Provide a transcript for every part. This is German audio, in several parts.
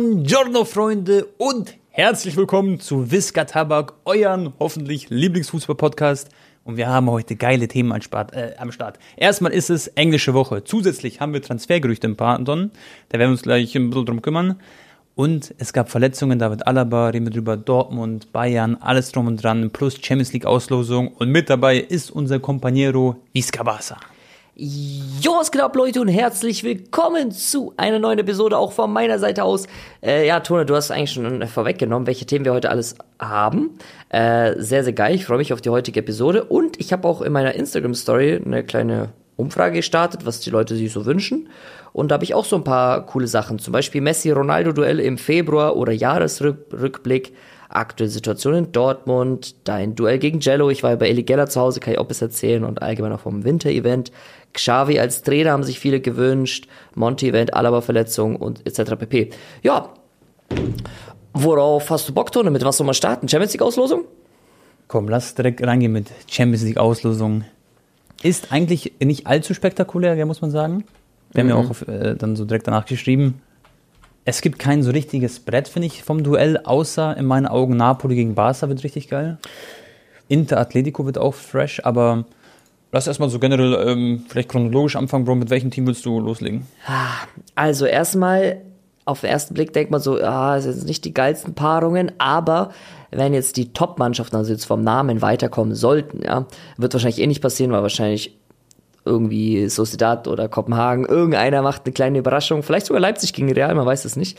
Buongiorno, Freunde, und herzlich willkommen zu Visca Tabak, euren hoffentlich Lieblingsfußball-Podcast. Und wir haben heute geile Themen am Start, äh, am Start. Erstmal ist es englische Woche. Zusätzlich haben wir Transfergerüchte im Partner. Da werden wir uns gleich ein bisschen drum kümmern. Und es gab Verletzungen, David Alaba, reden wir drüber, Dortmund, Bayern, alles drum und dran, plus Champions League Auslosung. Und mit dabei ist unser Companiero Visca Barca. Jo, was geht ab, Leute, und herzlich willkommen zu einer neuen Episode, auch von meiner Seite aus. Äh, ja, Tone, du hast eigentlich schon vorweggenommen, welche Themen wir heute alles haben. Äh, sehr, sehr geil, ich freue mich auf die heutige Episode. Und ich habe auch in meiner Instagram-Story eine kleine Umfrage gestartet, was die Leute sich so wünschen. Und da habe ich auch so ein paar coole Sachen. Zum Beispiel Messi-Ronaldo-Duell im Februar oder Jahresrückblick aktuelle Situation in Dortmund, dein Duell gegen Jello, ich war ja bei Eli Geller zu Hause, kann ich auch bis erzählen und allgemein auch vom Winter-Event. Xavi als Trainer haben sich viele gewünscht, Monty-Event, Alaba-Verletzung und etc. pp. Ja, worauf hast du Bock, Tone? Mit was soll man starten? Champions League-Auslosung? Komm, lass direkt reingehen mit Champions League-Auslosung. Ist eigentlich nicht allzu spektakulär, muss man sagen. Wir mhm. haben ja auch äh, dann so direkt danach geschrieben. Es gibt kein so richtiges Brett, finde ich, vom Duell, außer in meinen Augen Napoli gegen Barca wird richtig geil. Inter Atletico wird auch fresh, aber lass erstmal so generell ähm, vielleicht chronologisch anfangen, Bro. Mit welchem Team willst du loslegen? Also erstmal, auf den ersten Blick denkt man so, ja, es sind nicht die geilsten Paarungen, aber wenn jetzt die Top-Mannschaften, also jetzt vom Namen weiterkommen sollten, ja, wird wahrscheinlich eh nicht passieren, weil wahrscheinlich irgendwie Sociedad oder Kopenhagen, irgendeiner macht eine kleine Überraschung, vielleicht sogar Leipzig gegen Real, man weiß es nicht.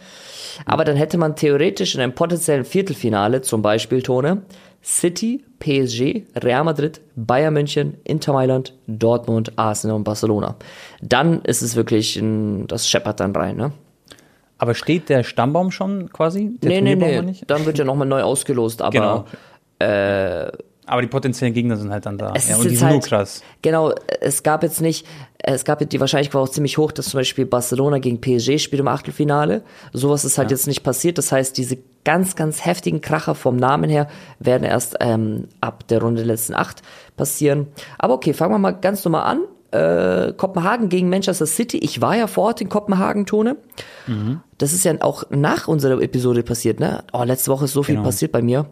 Aber dann hätte man theoretisch in einem potenziellen Viertelfinale, zum Beispiel Tone, City, PSG, Real Madrid, Bayern München, Inter Mailand, Dortmund, Arsenal und Barcelona. Dann ist es wirklich, ein, das scheppert dann rein, ne? Aber steht der Stammbaum schon quasi? Der nee, nee, nee. Dann wird ja nochmal neu ausgelost, aber genau. äh, aber die potenziellen Gegner sind halt dann da. Es ja, und die sind halt, nur krass. Genau, es gab jetzt nicht, es gab die Wahrscheinlichkeit war auch ziemlich hoch, dass zum Beispiel Barcelona gegen PSG spielt im Achtelfinale. Sowas ist halt ja. jetzt nicht passiert. Das heißt, diese ganz, ganz heftigen Kracher vom Namen her werden erst ähm, ab der Runde der letzten acht passieren. Aber okay, fangen wir mal ganz normal an. Äh, Kopenhagen gegen Manchester City. Ich war ja vor Ort in Kopenhagen, Tone. Mhm. Das ist ja auch nach unserer Episode passiert, ne? Oh, letzte Woche ist so viel genau. passiert bei mir.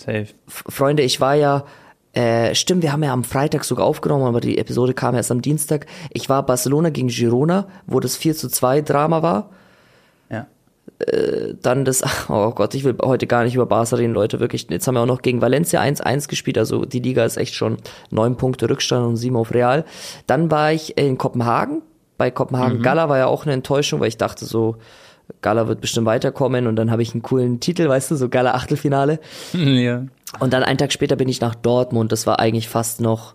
Safe. Freunde, ich war ja, äh, stimmt, wir haben ja am Freitag sogar aufgenommen, aber die Episode kam erst am Dienstag. Ich war Barcelona gegen Girona, wo das 4 zu 2 Drama war. Ja. Äh, dann das, oh Gott, ich will heute gar nicht über Barca reden, Leute, wirklich. Jetzt haben wir auch noch gegen Valencia 1-1 gespielt, also die Liga ist echt schon neun Punkte Rückstand und sieben auf Real. Dann war ich in Kopenhagen, bei Kopenhagen mhm. Gala war ja auch eine Enttäuschung, weil ich dachte so, Gala wird bestimmt weiterkommen und dann habe ich einen coolen Titel, weißt du, so Gala Achtelfinale. Ja. Und dann einen Tag später bin ich nach Dortmund. Das war eigentlich fast noch,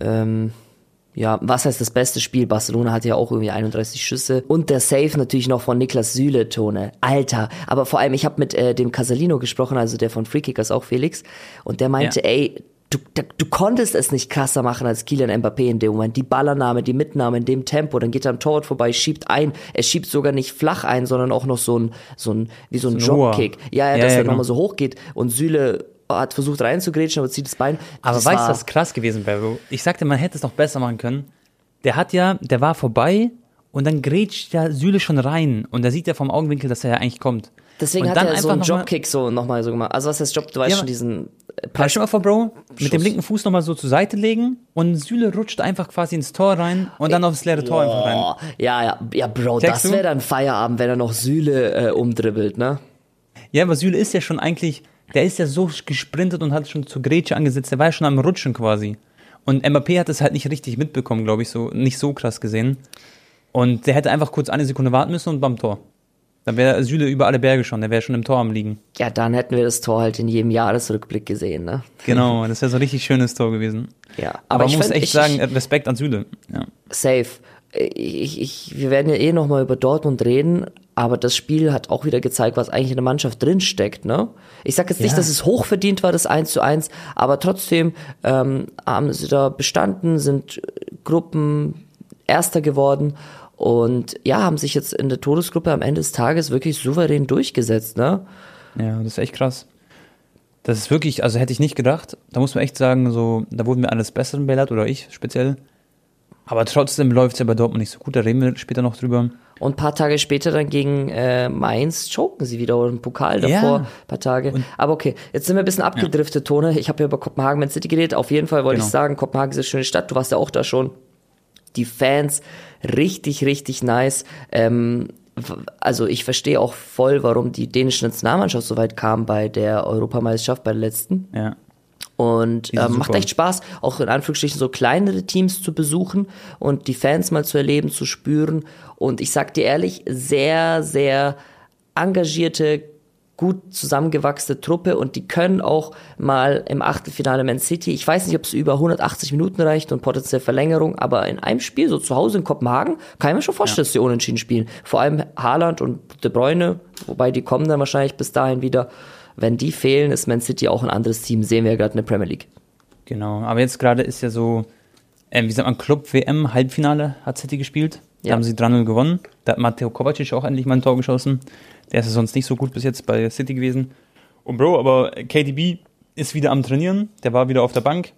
ähm, ja, was heißt das beste Spiel? Barcelona hatte ja auch irgendwie 31 Schüsse. Und der Save natürlich noch von Niklas Süle, Tone. Alter. Aber vor allem, ich habe mit äh, dem Casalino gesprochen, also der von Freekickers auch Felix. Und der meinte, ja. ey, du, du konntest es nicht krasser machen als Kylian Mbappé in dem Moment. Die Ballernahme, die Mitnahme in dem Tempo, dann geht er am Torwart vorbei, schiebt ein. Er schiebt sogar nicht flach ein, sondern auch noch so ein, so ein, wie so ein so Jobkick. Ja, ja, dass ja, er genau. nochmal so hoch geht und Süle hat versucht reinzugrätschen, aber zieht das Bein. Aber das weißt du, was krass gewesen wäre? Ich sagte, man hätte es noch besser machen können. Der hat ja, der war vorbei und dann grätscht der Süle schon rein und da sieht er vom Augenwinkel, dass er ja eigentlich kommt. Deswegen und hat er so einen Jobkick so nochmal so gemacht. Also was heißt Job? Du weißt ja, schon diesen Pass. Stell mal vor, Bro, mit Schuss. dem linken Fuß nochmal so zur Seite legen und Süle rutscht einfach quasi ins Tor rein und dann aufs leere Tor einfach rein. Ja, ja, ja, Bro, Checkst das wäre dann Feierabend, wenn er noch Süle äh, umdribbelt, ne? Ja, aber Süle ist ja schon eigentlich, der ist ja so gesprintet und hat schon zur Grätsche angesetzt, der war ja schon am Rutschen quasi. Und MAP hat es halt nicht richtig mitbekommen, glaube ich, so, nicht so krass gesehen. Und der hätte einfach kurz eine Sekunde warten müssen und beim Tor. Dann wäre Süle über alle Berge schon, der wäre schon im Tor am Liegen. Ja, dann hätten wir das Tor halt in jedem Jahresrückblick gesehen, ne? Genau, das wäre so ein richtig schönes Tor gewesen. Ja, aber, aber man muss find, echt ich, sagen, Respekt an Süle. Ja. Safe. Ich, ich, wir werden ja eh nochmal über Dortmund reden, aber das Spiel hat auch wieder gezeigt, was eigentlich in der Mannschaft drinsteckt, ne? Ich sag jetzt ja. nicht, dass es hochverdient war, das 1 zu 1, aber trotzdem ähm, haben sie da bestanden, sind Gruppen Erster geworden und ja, haben sich jetzt in der Todesgruppe am Ende des Tages wirklich souverän durchgesetzt, ne? Ja, das ist echt krass. Das ist wirklich, also hätte ich nicht gedacht. Da muss man echt sagen, so, da wurden wir alles Besseren belehrt, oder ich speziell. Aber trotzdem läuft es ja bei Dortmund nicht so gut, da reden wir später noch drüber. Und ein paar Tage später dann gegen äh, Mainz choken sie wieder oder im Pokal davor, Ja. paar Tage. Aber okay, jetzt sind wir ein bisschen abgedriftet, Tone. Ich habe ja über Kopenhagen Man City geredet. Auf jeden Fall wollte Genau. ich sagen, Kopenhagen ist eine schöne Stadt. Du warst ja auch da schon. Die Fans richtig, richtig nice. Ähm, also ich verstehe auch voll, warum die dänische Nationalmannschaft so weit kam bei der Europameisterschaft, bei der letzten. Ja. Und ähm, macht echt Spaß, auch in Anführungsstrichen so kleinere Teams zu besuchen und die Fans mal zu erleben, zu spüren. Und ich sag dir ehrlich, sehr, sehr engagierte, gut zusammengewachsene Truppe und die können auch mal im Achtelfinale Man City, ich weiß nicht, ob es über 180 Minuten reicht und potenziell Verlängerung, aber in einem Spiel, so zu Hause in Kopenhagen, kann ich mir schon vorstellen, dass die unentschieden spielen. Vor allem Haaland und De Bruyne, wobei die kommen dann wahrscheinlich bis dahin wieder. Wenn die fehlen, ist Man City auch ein anderes Team, sehen wir ja gerade in der Premier League. Genau, aber jetzt gerade ist ja so, ähm, wie sagt man, Club WM Halbfinale hat City gespielt. Da Ja. haben sie 3-0 gewonnen. Da hat Matteo Kovacic auch endlich mal ein Tor geschossen. Der ist ja sonst nicht so gut bis jetzt bei City gewesen. Und Bro, aber KDB ist wieder am Trainieren. Der war wieder auf der Bank,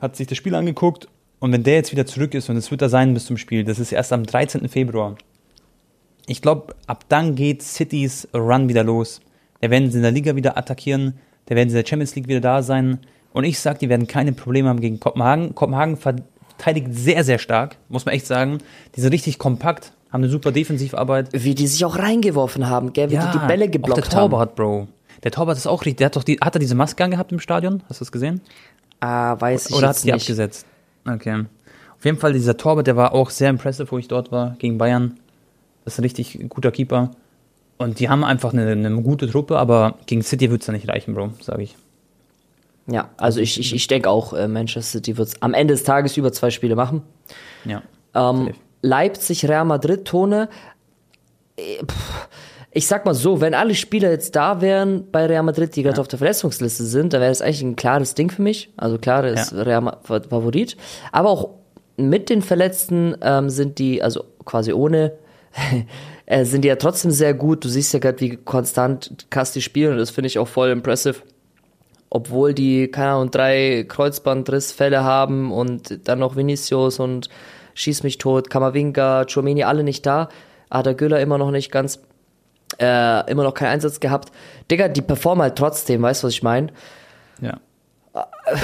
hat sich das Spiel angeguckt. Und wenn der jetzt wieder zurück ist, und es wird er sein bis zum Spiel, das ist erst am 13. Februar. Ich glaube, ab dann geht Citys Run wieder los. Da werden sie in der Liga wieder attackieren. Da werden sie in der Champions League wieder da sein. Und ich sag, die werden keine Probleme haben gegen Kopenhagen. Kopenhagen verteidigt sehr, sehr stark, muss man echt sagen. Die sind richtig kompakt, haben eine super Defensivarbeit. Wie die sich auch reingeworfen haben, gell? Wie die die Bälle auch geblockt der haben. Torwart, Bro. Der Torwart ist auch richtig. Der hat doch die, hat er diese Maske angehabt im Stadion? Hast du das gesehen? Ah, weiß ich Oder hat die nicht. abgesetzt? Okay. Auf jeden Fall, dieser Torwart, der war auch sehr impressive, wo ich dort war, gegen Bayern. Das ist ein richtig guter Keeper. Und die haben einfach eine, eine gute Truppe, aber gegen City wird es ja nicht reichen, Bro, sage ich. Ja, also ich, ich, ich denke auch, äh, Manchester City wird am Ende des Tages über zwei Spiele machen. Ja. Ähm. Leipzig, Real Madrid, Tone. äh, Ich sag mal so, wenn alle Spieler jetzt da wären bei Real Madrid, die gerade auf der Verletzungsliste sind, dann wäre das eigentlich ein klares Ding für mich. Also klar, ist Ja. Real Favorit. Aber auch mit den Verletzten ähm, sind die, also quasi ohne, äh, sind die ja trotzdem sehr gut. Du siehst ja gerade, wie konstant Casti spielen und das finde ich auch voll impressive obwohl die, keine Ahnung, drei Kreuzbandrissfälle haben und dann noch Vinicius und Schieß mich tot, Kamavinga, Chomini, alle nicht da. Ada Güller immer noch nicht ganz, äh, immer noch keinen Einsatz gehabt. Digga, die performen halt trotzdem, weißt du, was ich meine? Ja.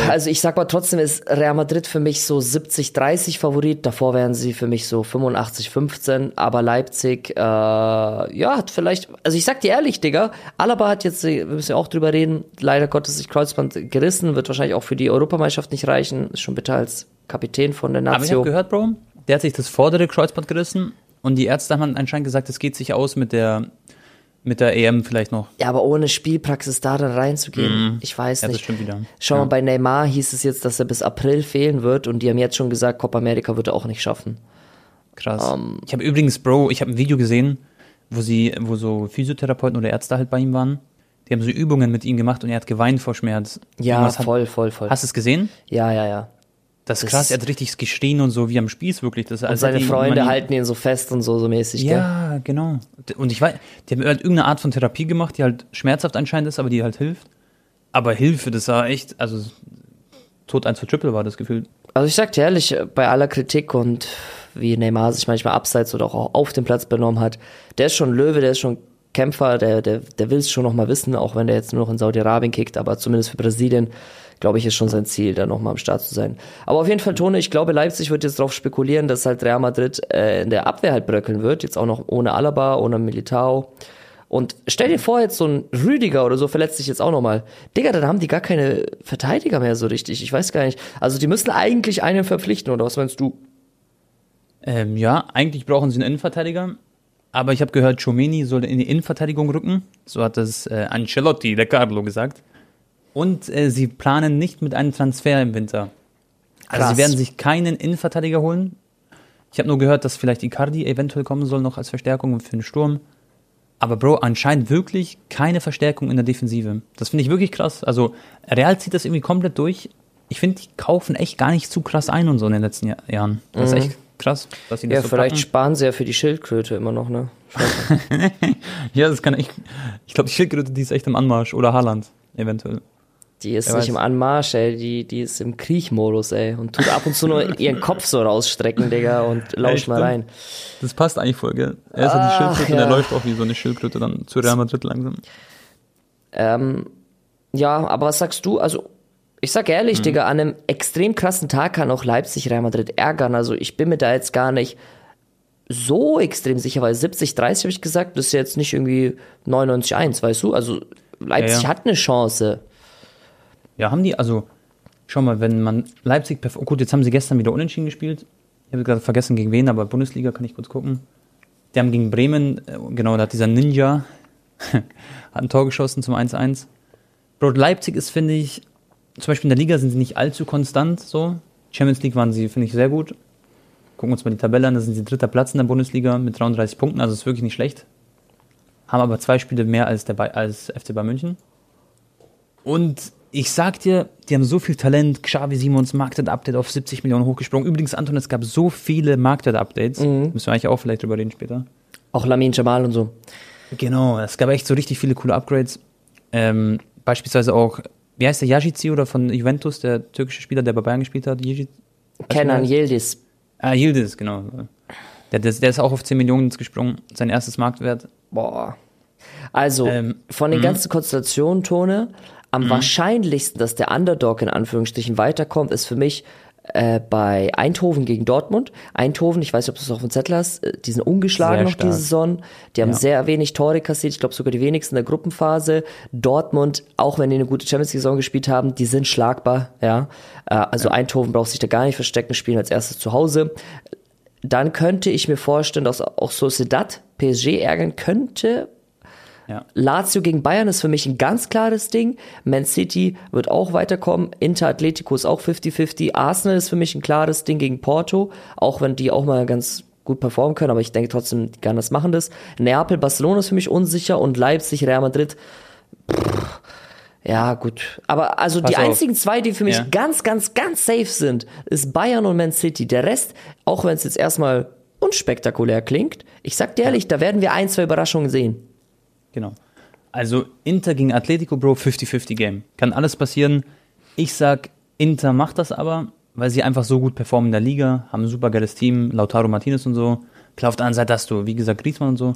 Also ich sag mal, trotzdem ist Real Madrid für mich so 70-30 Favorit. Davor wären sie für mich so 85-15. Aber Leipzig, äh, ja, hat vielleicht, also ich sag dir ehrlich, Digga, Alaba hat jetzt, wir müssen ja auch drüber reden, leider Gottes sich Kreuzband gerissen, wird wahrscheinlich auch für die Europameisterschaft nicht reichen. Ist schon bitter als Kapitän von der Aber ich habe gehört, Bro, der hat sich das vordere Kreuzband gerissen und die Ärzte haben anscheinend gesagt, es geht sich aus mit der, mit der EM vielleicht noch. Ja, aber ohne Spielpraxis da dann reinzugehen, ich weiß Ja, das nicht. stimmt wieder. Schau Ja. mal, bei Neymar hieß es jetzt, dass er bis April fehlen wird und die haben jetzt schon gesagt, Copa America wird er auch nicht schaffen. Krass. Ähm. ich habe übrigens, Bro, ich habe ein Video gesehen, wo sie, wo so Physiotherapeuten oder Ärzte halt bei ihm waren. Die haben so Übungen mit ihm gemacht und er hat geweint vor Schmerz. Ja, hat, voll, voll, voll. Hast du es gesehen? Ja, ja, ja. Das ist krass, er hat richtig geschrien und so wie am Spieß wirklich. Das, Und seine Freunde halten ihn so fest und so, so mäßig, gell? Ja, genau. Und ich weiß, die haben halt irgendeine Art von Therapie gemacht, die halt schmerzhaft anscheinend ist, aber die halt hilft. Aber Hilfe, das war echt, also Tod 1 zu Triple war das Gefühl. Also ich sag dir ehrlich, bei aller Kritik und wie Neymar sich manchmal abseits oder auch auf dem Platz benommen hat, der ist schon Löwe, der ist schon Kämpfer, der, der, der will es schon noch mal wissen, auch wenn der jetzt nur noch in Saudi-Arabien kickt, aber zumindest für Brasilien, glaube ich, ist schon sein Ziel, da noch mal am Start zu sein. Aber auf jeden Fall, Tone, ich glaube, Leipzig wird jetzt darauf spekulieren, dass halt Real Madrid äh, in der Abwehr halt bröckeln wird, jetzt auch noch ohne Alaba, ohne Militao. Und stell dir vor, jetzt so ein Rüdiger oder so verletzt sich jetzt auch nochmal. Digga, dann haben die gar keine Verteidiger mehr so richtig. Ich weiß gar nicht. Also die müssen eigentlich einen verpflichten, oder was meinst du? Ähm, ja, eigentlich brauchen sie einen Innenverteidiger. Aber ich habe gehört, Chomeni soll in die Innenverteidigung rücken. So hat das äh, Ancelotti, der Carlo, gesagt. Und äh, sie planen nicht mit einem Transfer im Winter. Also Krass. sie werden sich keinen Innenverteidiger holen. Ich habe nur gehört, dass vielleicht Icardi eventuell kommen soll noch als Verstärkung für den Sturm. Aber Bro, anscheinend wirklich keine Verstärkung in der Defensive. Das finde ich wirklich krass. Also Real zieht das irgendwie komplett durch. Ich finde, die kaufen echt gar nicht zu krass ein und so in den letzten Jahr Jahren. Das ist echt krass, dass sie das Ja, so vielleicht packen. sparen sie ja für die Schildkröte immer noch, ne? Ja, das kann echt. Ich glaube, die Schildkröte, die ist echt im Anmarsch. Oder Haaland, eventuell. Die ist Wer nicht weiß. im Anmarsch, ey. Die, die ist im Kriechmodus, ey. Und tut ab und zu nur ihren Kopf so rausstrecken, Digga, und lauscht mal rein. Das passt eigentlich voll, gell? Er ist halt die Ach, Schildkröte und er ja. läuft auch wie so eine Schildkröte dann zu Real Madrid langsam. Ähm, ja, aber was sagst du? Also, ich sag ehrlich, Mhm. Digga, an einem extrem krassen Tag kann auch Leipzig Real Madrid ärgern. Also, ich bin mir da jetzt gar nicht so extrem sicher, weil 70, 30 habe ich gesagt, das ist jetzt nicht irgendwie 99, 1, weißt du? Also, Leipzig Ja, ja. hat eine Chance. Ja, haben die, also, schau mal, wenn man Leipzig, perf- oh gut, jetzt haben sie gestern wieder unentschieden gespielt. Ich habe gerade vergessen gegen wen, aber Bundesliga kann ich kurz gucken. Die haben gegen Bremen, äh, genau, da hat dieser Ninja hat ein Tor geschossen zum 1-1. Bro, Leipzig ist, finde ich, zum Beispiel in der Liga sind sie nicht allzu konstant, so. Champions League waren sie, finde ich, sehr gut. Gucken wir uns mal die Tabelle an, da sind sie dritter Platz in der Bundesliga mit 33 Punkten, also ist wirklich nicht schlecht. Haben aber zwei Spiele mehr als, der, Bay- als FC Bayern München. Und ich sag dir, die haben so viel Talent. Xavi Simons Marktwert-Update auf 70 Millionen hochgesprungen. Übrigens, Anton, es gab so viele Marktwert-Updates. Müssen wir eigentlich auch vielleicht drüber reden später. Auch Lamin Jamal und so. Genau, es gab echt so richtig viele coole Upgrades. Ähm, beispielsweise auch, wie heißt der, Yajici oder von Juventus, der türkische Spieler, der bei Bayern gespielt hat? Yajici? Kenan? Yildiz. Ah, Yildiz, genau. Der, der, der ist auch auf 10 Millionen gesprungen. Sein erstes Marktwert. Boah. Also, Ähm, von den ganzen Konstellationen, Tone, am wahrscheinlichsten, dass der Underdog in Anführungsstrichen weiterkommt, ist für mich äh, bei Eindhoven gegen Dortmund. Eindhoven, ich weiß nicht, ob du es auf dem Zettel hast, äh, die sind ungeschlagen Sehr noch stark. diese Saison. Die haben Ja. sehr wenig Tore kassiert, ich glaube sogar die wenigsten in der Gruppenphase. Dortmund, auch wenn die eine gute Champions League-Saison gespielt haben, die sind schlagbar, ja. Äh, also Eindhoven braucht sich da gar nicht verstecken, spielen als erstes zu Hause. Dann könnte ich mir vorstellen, dass auch Sociedad PSG ärgern könnte, Ja. Lazio gegen Bayern ist für mich ein ganz klares Ding. Man City wird auch weiterkommen. Inter Atletico ist auch 50-50. Arsenal ist für mich ein klares Ding gegen Porto, auch wenn die auch mal ganz gut performen können, aber ich denke trotzdem, die gerne das machen das. Neapel, Barcelona ist für mich unsicher und Leipzig, Real Madrid. pff, Ja, gut. Aber also Pass die auf. einzigen zwei, die für mich Ja. ganz, ganz, ganz safe sind, ist Bayern und Man City. Der Rest, auch wenn es jetzt erstmal unspektakulär klingt, ich sag dir ehrlich, da werden wir ein, zwei Überraschungen sehen. Genau. Also Inter gegen Atletico, Bro, 50-50 Game. Kann alles passieren. Ich sag, Inter macht das aber, weil sie einfach so gut performen in der Liga, haben ein super geiles Team, Lautaro Martinez und so. Klar, auf der anderen Seite hast du, wie gesagt, Griezmann und so.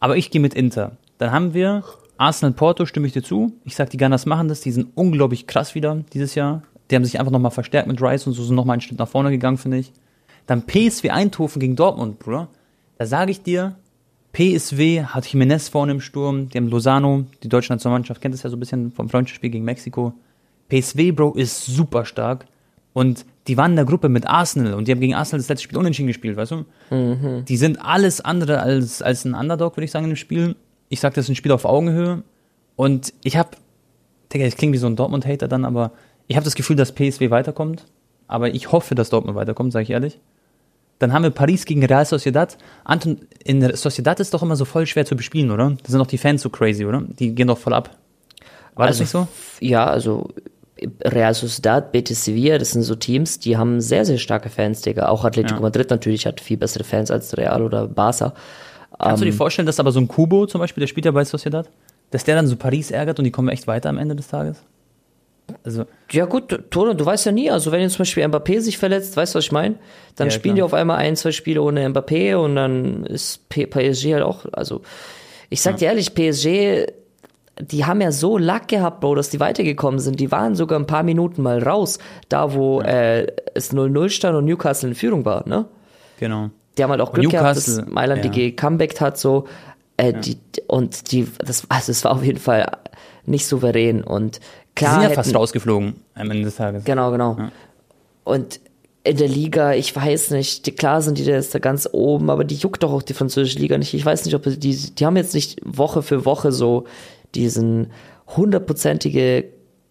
Aber ich gehe mit Inter. Dann haben wir Arsenal Porto, stimme ich dir zu. Ich sag, die Gunners machen das, die sind unglaublich krass wieder dieses Jahr. Die haben sich einfach nochmal verstärkt mit Rice und so sind nochmal einen Schritt nach vorne gegangen, finde ich. Dann PSW Eindhoven gegen Dortmund, Bruder. Da sage ich dir, PSW hat Jimenez vorne im Sturm, die haben Lozano, die deutsche Nationalmannschaft kennt es ja so ein bisschen vom Freundschaftsspiel gegen Mexiko. PSW, Bro, ist super stark und die waren in der Gruppe mit Arsenal und die haben gegen Arsenal das letzte Spiel unentschieden gespielt, weißt du? Die sind alles andere als, als ein Underdog, würde ich sagen, im Spiel. Ich sag, das ist ein Spiel auf Augenhöhe und ich habe, Digga, ich klinge wie so ein Dortmund-Hater dann, aber ich habe das Gefühl, dass PSW weiterkommt, aber ich hoffe, dass Dortmund weiterkommt, sage ich ehrlich. Dann haben wir Paris gegen Real Sociedad. Anton, in der Sociedad ist doch immer so voll schwer zu bespielen, oder? Da sind doch die Fans so crazy, oder? Die gehen doch voll ab. War das Also, nicht so? Ja, also Real Sociedad, Betis Sevilla, das sind so Teams, die haben sehr, sehr starke Fans, Digga. Auch Atletico Ja. Madrid natürlich hat viel bessere Fans als Real oder Barca. Kannst du ähm, dir vorstellen, dass aber so ein Kubo zum Beispiel, der spielt ja bei Sociedad, dass der dann so Paris ärgert und die kommen echt weiter am Ende des Tages? Also, Ja gut, Tone, du weißt ja nie, also wenn jetzt zum Beispiel Mbappé sich verletzt, weißt du, was ich meine? Dann Ja, spielen klar. die auf einmal ein, zwei Spiele ohne Mbappé und dann ist PSG halt auch, also ich sag dir ehrlich, PSG, die haben ja so Lack gehabt, Bro, dass die weitergekommen sind. Die waren sogar ein paar Minuten mal raus, da wo äh, es 0-0 stand und Newcastle in Führung war, ne? genau. Die haben halt auch Glück Newcastle, gehabt, dass Mailand ja. die gecomebackt hat, so. Äh, die, und die, das, also das war auf jeden Fall nicht souverän. Und Die klar. sind ja hätten- fast rausgeflogen am Ende des Tages. Genau, genau. Und in der Liga, ich weiß nicht, die, klar sind die da jetzt da ganz oben, aber die juckt doch auch die französische Liga nicht. Ich weiß nicht, ob die, die haben jetzt nicht Woche für Woche so diesen hundertprozentige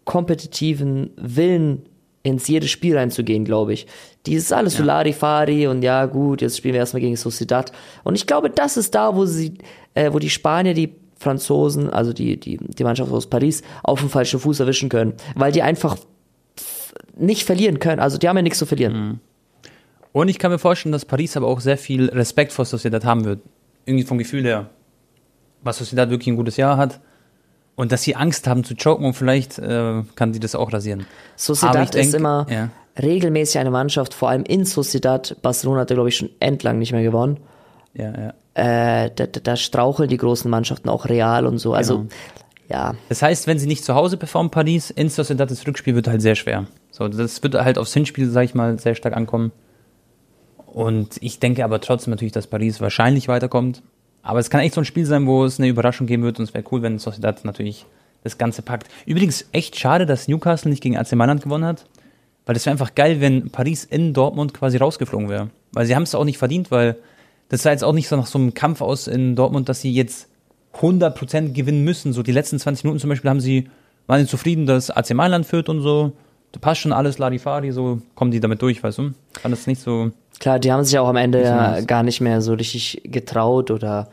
kompetitiven Willen ins jedes Spiel reinzugehen, glaube ich. Dieses alles so Larifari und ja gut, jetzt spielen wir erstmal gegen Sociedad. Und ich glaube, das ist da, wo sie, äh, wo die Spanier die Franzosen, also die, die, die Mannschaft aus Paris, auf dem falschen Fuß erwischen können. Weil die einfach nicht verlieren können. Also die haben ja nichts zu verlieren. Und ich kann mir vorstellen, dass Paris aber auch sehr viel Respekt vor Sociedad haben wird. Irgendwie vom Gefühl her. Was Sociedad wirklich ein gutes Jahr hat. Und dass sie Angst haben zu choken und vielleicht äh, kann sie das auch rasieren. Sociedad denk, ist immer ja. regelmäßig eine Mannschaft, vor allem in Sociedad. Barcelona hat, glaube ich, schon entlang nicht mehr gewonnen. Ja, ja. Äh, da, da, straucheln die großen Mannschaften auch real und so. Also, Genau. ja. Das heißt, wenn sie nicht zu Hause performen, Paris, in Sociedad, das Rückspiel wird halt sehr schwer. So, das wird halt aufs Hinspiel, sag ich mal, sehr stark ankommen. Und ich denke aber trotzdem natürlich, dass Paris wahrscheinlich weiterkommt. Aber es kann echt so ein Spiel sein, wo es eine Überraschung geben wird und es wäre cool, wenn Sociedad natürlich das Ganze packt. Übrigens echt schade, dass Newcastle nicht gegen AC Mailand gewonnen hat, weil es wäre einfach geil, wenn Paris in Dortmund quasi rausgeflogen wäre. Weil sie haben es auch nicht verdient, weil das sah jetzt auch nicht so nach so einem Kampf aus in Dortmund, dass sie jetzt 100% gewinnen müssen. So die letzten 20 Minuten zum Beispiel haben sie, waren sie zufrieden, dass AC Mailand führt und so. Da passt schon alles Larifari, so kommen die damit durch, weißt du? Fand das nicht so. Klar, die haben sich auch am Ende ja gar nicht mehr so richtig getraut oder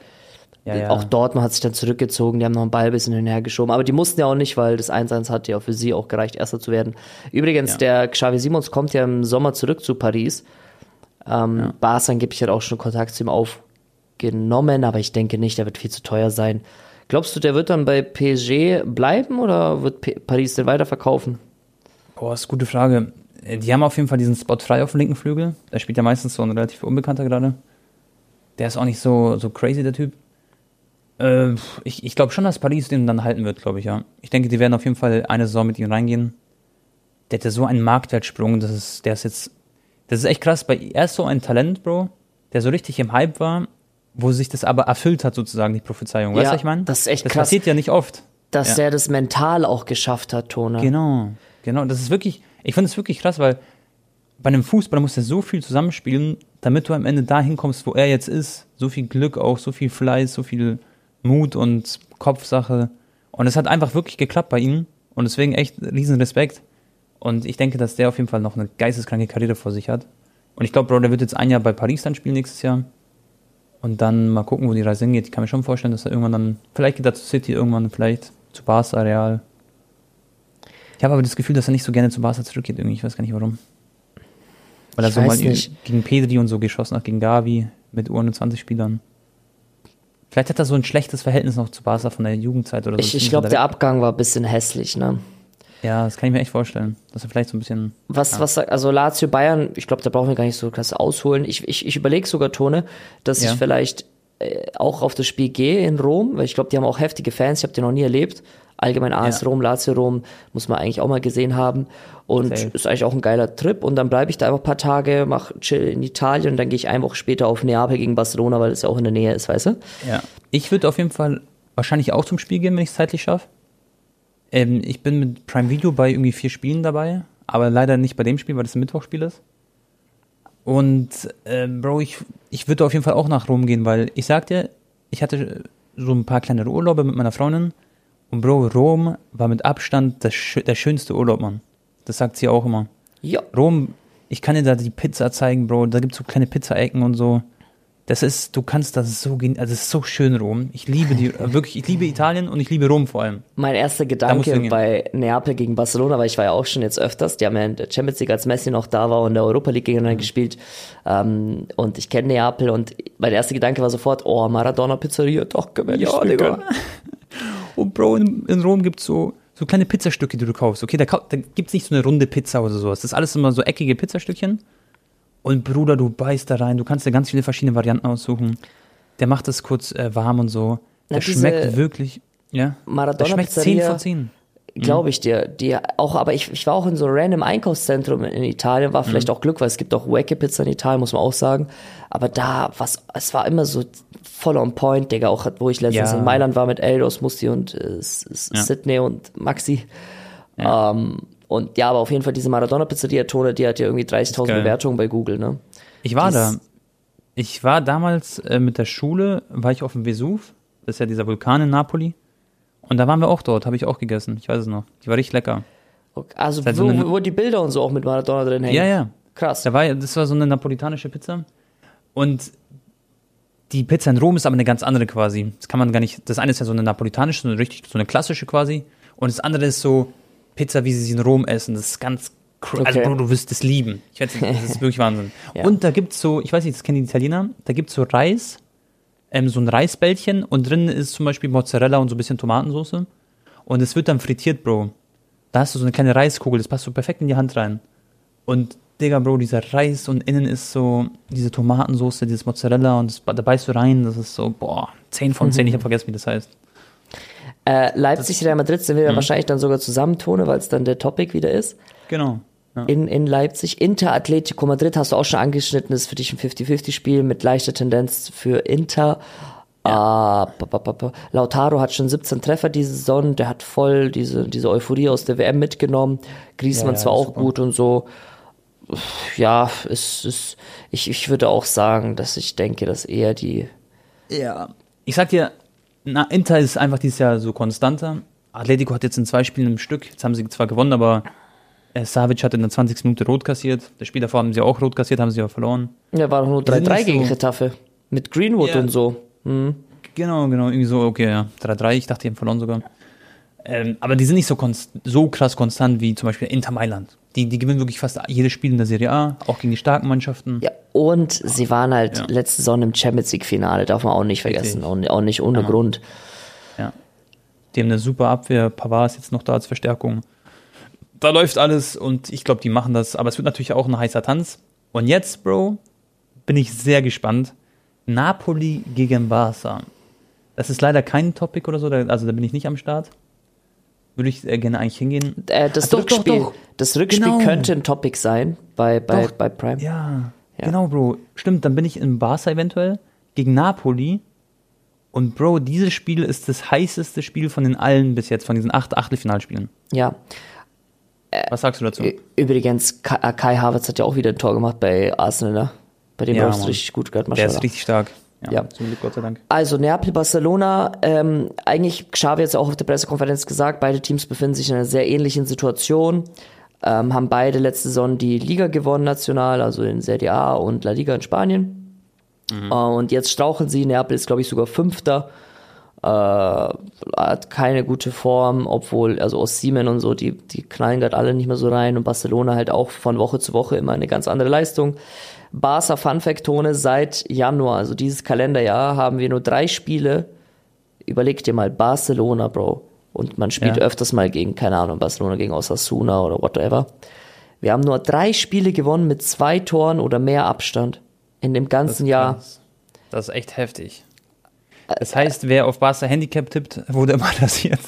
Ja, ja. auch Dortmund hat sich dann zurückgezogen, die haben noch einen Ball ein bisschen hinterher geschoben. Aber die mussten ja auch nicht, weil das 1-1 hat ja auch für sie auch gereicht, Erster zu werden. Übrigens, Ja. der Xavi Simons kommt ja im Sommer zurück zu Paris. Ähm, Barca angeblich hat auch schon Kontakt zu ihm aufgenommen, aber ich denke nicht, der wird viel zu teuer sein. Glaubst du, der wird dann bei PSG bleiben oder wird P Paris den weiterverkaufen? Boah, ist eine gute Frage. Äh, Die haben auf jeden Fall diesen Spot frei auf dem linken Flügel. Da spielt ja meistens so ein relativ Unbekannter gerade. Der ist auch nicht so, so crazy, der Typ. Äh, ich ich glaube schon, dass Paris den dann halten wird, glaube ich, ja. Ich denke, die werden auf jeden Fall eine Saison mit ihm reingehen. Der hat ja so einen Marktwertsprung, das ist, der ist jetzt, das ist echt krass. Bei, er ist so ein Talent, Bro, der so richtig im Hype war, wo sich das aber erfüllt hat, sozusagen, die Prophezeiung. Weißt du, Ja, was ich meine? das ist echt das krass. passiert ja nicht oft. Dass Ja. der das mental auch geschafft hat, Tone. Genau, genau. Das ist wirklich, ich finde es wirklich krass, weil bei einem Fußballer muss er so viel zusammenspielen, damit du am Ende dahin kommst, wo er jetzt ist. So viel Glück auch, so viel Fleiß, so viel Mut und Kopfsache. Und es hat einfach wirklich geklappt bei ihm. Und deswegen echt riesen Respekt. Und ich denke, dass der auf jeden Fall noch eine geisteskranke Karriere vor sich hat. Und ich glaube, Bro, der wird jetzt ein Jahr bei Paris dann spielen nächstes Jahr. Und dann mal gucken, wo die Reise hingeht. Ich kann mir schon vorstellen, dass er irgendwann dann, vielleicht geht er zu City, irgendwann vielleicht zu Barca, Real. Ich habe aber das Gefühl, dass er nicht so gerne zu Barca zurückgeht irgendwie. Ich weiß gar nicht warum. Weil er so mal nicht. gegen Pedri und so geschossen hat, gegen Gavi mit U21-Spielern. Vielleicht hat er so ein schlechtes Verhältnis noch zu Barca von der Jugendzeit oder so. Ich, ich glaube, der Abgang war ein bisschen hässlich, ne? Ja, das kann ich mir echt vorstellen. Dass er vielleicht so ein bisschen. Was, was, also Lazio Bayern, ich glaube, da brauchen wir gar nicht so krass ausholen. Ich, ich, ich überlege sogar, Tone, dass Ja. ich vielleicht äh, auch auf das Spiel gehe in Rom, weil ich glaube, die haben auch heftige Fans, ich habe die noch nie erlebt. Allgemein AS Ja. Rom, Lazio Rom, muss man eigentlich auch mal gesehen haben. Und Safe. ist eigentlich auch ein geiler Trip. Und dann bleibe ich da einfach ein paar Tage, mach chill in Italien und dann gehe ich eine Woche später auf Neapel gegen Barcelona, weil das ja auch in der Nähe ist, weißt du? Ja. Ich würde auf jeden Fall wahrscheinlich auch zum Spiel gehen, wenn ich es zeitlich schaffe. Ähm, ich bin mit Prime Video bei irgendwie vier Spielen dabei, aber leider nicht bei dem Spiel, weil das ein Mittwochspiel ist. Und ähm, Bro, ich, ich würde auf jeden Fall auch nach Rom gehen, weil ich sag dir, ich hatte so ein paar kleine Urlaube mit meiner Freundin und Bro, Rom war mit Abstand das, der schönste Urlaub, Mann. Das sagt sie auch immer. Ja. Rom, ich kann dir da die Pizza zeigen, Bro. Da gibt's so kleine Pizzaecken und so. Das ist, du kannst das so gehen, also es ist so schön Rom. Ich liebe die, wirklich, ich liebe Italien und ich liebe Rom vor allem. Mein erster Gedanke bei Neapel gegen Barcelona, weil ich war ja auch schon jetzt öfters, die haben ja in der Champions League, als Messi noch da war und in der Europa League gegeneinander Mhm. gespielt ähm, und ich kenne Neapel und mein erster Gedanke war sofort, oh, Maradona Pizzeria, doch, können Ja, Digga. Und Bro, in, in Rom gibt's so, so kleine Pizzastücke, die du kaufst. Okay, da, da gibt's nicht so eine runde Pizza oder sowas. Das ist alles immer so eckige Pizzastückchen. Und Bruder, du beißt da rein, du kannst dir ganz viele verschiedene Varianten aussuchen. Der macht das kurz äh, warm und so. Na, Der schmeckt wirklich, ja. Der Maradona schmeckt 10 Pizzeria, von 10. glaube ich dir. Die auch, aber ich, ich war auch in so einem random Einkaufszentrum in Italien, war Mhm. vielleicht auch Glück, weil es gibt auch Wacke Pizza in Italien, muss man auch sagen. Aber da, was, es war immer so voll on point, Digga, auch wo ich letztens Ja. in Mailand war mit Eldos, Musti und äh, S- S- Ja. Sydney und Maxi. Ähm, und ja, aber auf jeden Fall diese Maradona Pizzeria Tone, die hat ja irgendwie 30.000 geil. Bewertungen bei Google, ne? Ich war Dies- da. Ich war damals äh, mit der Schule, war ich auf dem Vesuv, das ist ja dieser Vulkan in Napoli. Und da waren wir auch dort, habe ich auch gegessen. Ich weiß es noch. Die war richtig lecker. Okay. Also, wo, so eine- wo die Bilder und so auch mit Maradona drin hängen. Ja, ja. Krass. Da war, das war so eine napolitanische Pizza. Und die Pizza in Rom ist aber eine ganz andere quasi. Das kann man gar nicht. Das eine ist ja so eine napolitanische, so eine richtig, so eine klassische quasi. Und das andere ist so Pizza, wie sie sie in Rom essen. Das ist ganz Also, Okay. Bro, du wirst es lieben. Ich weiß nicht, das ist wirklich Wahnsinn. Ja. Und da gibt's so, ich weiß nicht, das kennen die Italiener, da gibt's so Reis, ähm, so ein Reisbällchen und drin ist zum Beispiel Mozzarella und so ein bisschen Tomatensauce. Und es wird dann frittiert, Bro. Da hast du so eine kleine Reiskugel, das passt so perfekt in die Hand rein. Und Digga, Bro, dieser Reis und innen ist so diese Tomatensauce, dieses Mozzarella und das, da beißt du rein, das ist so, boah, 10 von 10, ich habe vergessen, wie das heißt. Äh, Leipzig, Real Madrid sind wir wahrscheinlich dann sogar zusammentone, weil es dann der Topic wieder ist. Genau. Ja. In, in Leipzig. Inter Atletico Madrid hast du auch schon angeschnitten, ist für dich ein 50-50-Spiel mit leichter Tendenz für Inter. Ah, pa, pa, pa. Lautaro hat schon 17 Treffer diese Saison, der hat voll diese, diese Euphorie aus der WM mitgenommen. Griezmann Ja, ja, zwar auch super. gut und so. Ja, es ist, ich, ich würde auch sagen, dass ich denke, dass eher die, Ja. Ich sag dir, na, Inter ist einfach dieses Jahr so konstanter. Atletico hat jetzt in zwei Spielen im Stück, jetzt haben sie zwar gewonnen, aber äh, Savic hat in der 20. Minute rot kassiert. Das Spiel davor haben sie auch rot kassiert, haben sie aber verloren. ja, war doch nur Die sind 3-3 nicht gegen so- Retafe. Mit Greenwood Ja. und so. Hm. Genau, genau, irgendwie so, okay, ja. 3-3, ich dachte, die haben verloren sogar. Ähm, aber die sind nicht so, so krass konstant wie zum Beispiel Inter Mailand. Die, die gewinnen wirklich fast jedes Spiel in der Serie A, auch gegen die starken Mannschaften. Ja, und sie waren halt Ja. letzte Saison im Champions League Finale, darf man auch nicht vergessen. Richtig. Auch, nicht ohne Ja. Grund. Ja. Die haben eine super Abwehr. Pavard ist jetzt noch da als Verstärkung. Da läuft alles und ich glaube, die machen das. Aber es wird natürlich auch ein heißer Tanz. Und jetzt, Bro, bin ich sehr gespannt. Napoli gegen Barca. Das ist leider kein Topic oder so, also da bin ich nicht am Start. Würde ich äh, gerne eigentlich hingehen. Äh, das Also doch, doch, Rückspiel, doch. das Rückspiel Genau. könnte ein Topic sein bei, bei, Doch. bei Prime. Ja, Ja. genau, Bro. Stimmt, dann bin ich in Barca eventuell gegen Napoli. Und Bro, dieses Spiel ist das heißeste Spiel von den allen bis jetzt, von diesen acht Achtelfinalspielen. Ja. Was sagst du dazu? Übrigens, Kai, äh, Kai Havertz hat ja auch wieder ein Tor gemacht bei Arsenal, ne? Bei dem Ja, läuft es richtig gut, gerade Der ist richtig stark. Ja, Ja. Zum Glück, Gott sei Dank. Also Neapel, Barcelona, ähm, eigentlich Xavi hat es ja auch auf der Pressekonferenz gesagt, beide Teams befinden sich in einer sehr ähnlichen Situation, ähm, haben beide letzte Saison die Liga gewonnen national, also in Serie A und La Liga in Spanien. Äh, und jetzt straucheln sie, Neapel ist glaube ich sogar Fünfter, äh, hat keine gute Form, obwohl, also aus Siemen und so, die, die knallen gerade alle nicht mehr so rein und Barcelona halt auch von Woche zu Woche immer eine ganz andere Leistung. Barca Fun Fact Tone seit Januar, also dieses Kalenderjahr, haben wir nur drei Spiele. Überleg dir mal, Barcelona, Bro. Und man spielt Ja. öfters mal gegen, keine Ahnung, Barcelona gegen Osasuna oder whatever. Wir haben nur drei Spiele gewonnen mit zwei Toren oder mehr Abstand in dem ganzen Jahr. krass. Das ist echt heftig. Das heißt, wer auf Barca Handicap tippt, wurde immer rasiert.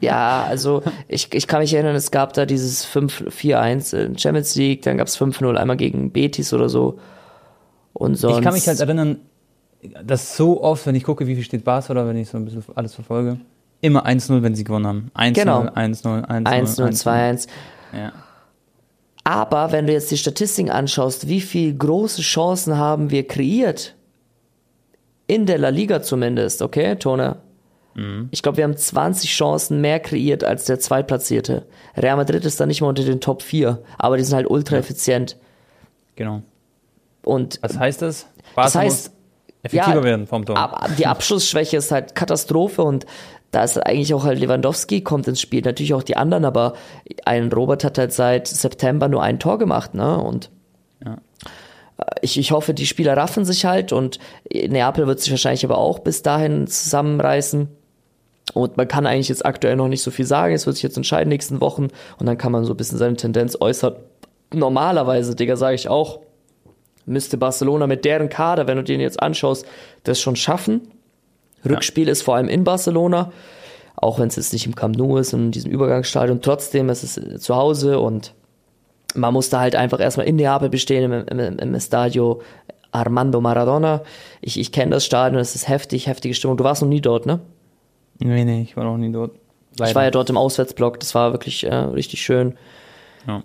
Ja, also ich, ich kann mich erinnern, es gab da dieses 5-4-1 in Champions League, dann gab es 5-0 einmal gegen Betis oder so. Und sonst, Ich kann mich halt erinnern, dass so oft, wenn ich gucke, wie viel steht Barca oder wenn ich so ein bisschen alles verfolge, immer 1-0, wenn sie gewonnen haben. 1-0, Genau. 1-0, 1-0. 1-0, 2-1. Ja. Aber wenn du jetzt die Statistiken anschaust, wie viel große Chancen haben wir kreiert? In der La Liga zumindest, okay, Tone? Ich glaube, wir haben 20 Chancen mehr kreiert als der Zweitplatzierte. Real Madrid ist da nicht mal unter den Top 4, aber die sind halt ultra effizient. Genau. Und Was heißt das? Barca das heißt, effektiver ja, werden vom Tor. ab, die Abschlussschwäche ist halt Katastrophe und da ist eigentlich auch halt Lewandowski kommt ins Spiel, natürlich auch die anderen, aber ein Robert hat halt seit September nur ein Tor gemacht, ne? Und Ja. Ich, ich hoffe, die Spieler raffen sich halt und Neapel wird sich wahrscheinlich aber auch bis dahin zusammenreißen. Und man kann eigentlich jetzt aktuell noch nicht so viel sagen. Es wird sich jetzt entscheiden nächsten Wochen und dann kann man so ein bisschen seine Tendenz äußern. Normalerweise, Digga, sage ich auch, müsste Barcelona mit deren Kader, wenn du den jetzt anschaust, das schon schaffen. Rückspiel ist vor allem in Barcelona, auch wenn es jetzt nicht im Camp Nou ist und in diesem Übergangsstadion. Trotzdem ist es zu Hause und man muss da halt einfach erstmal in Neapel bestehen, im, im, im Estadio Armando Maradona. Ich, ich kenne das Stadion, es ist heftig, heftige Stimmung. Du warst noch nie dort, ne? Nee, nee, ich war noch nie dort. Ich war ja dort im Auswärtsblock, das war wirklich äh, richtig schön. Ja.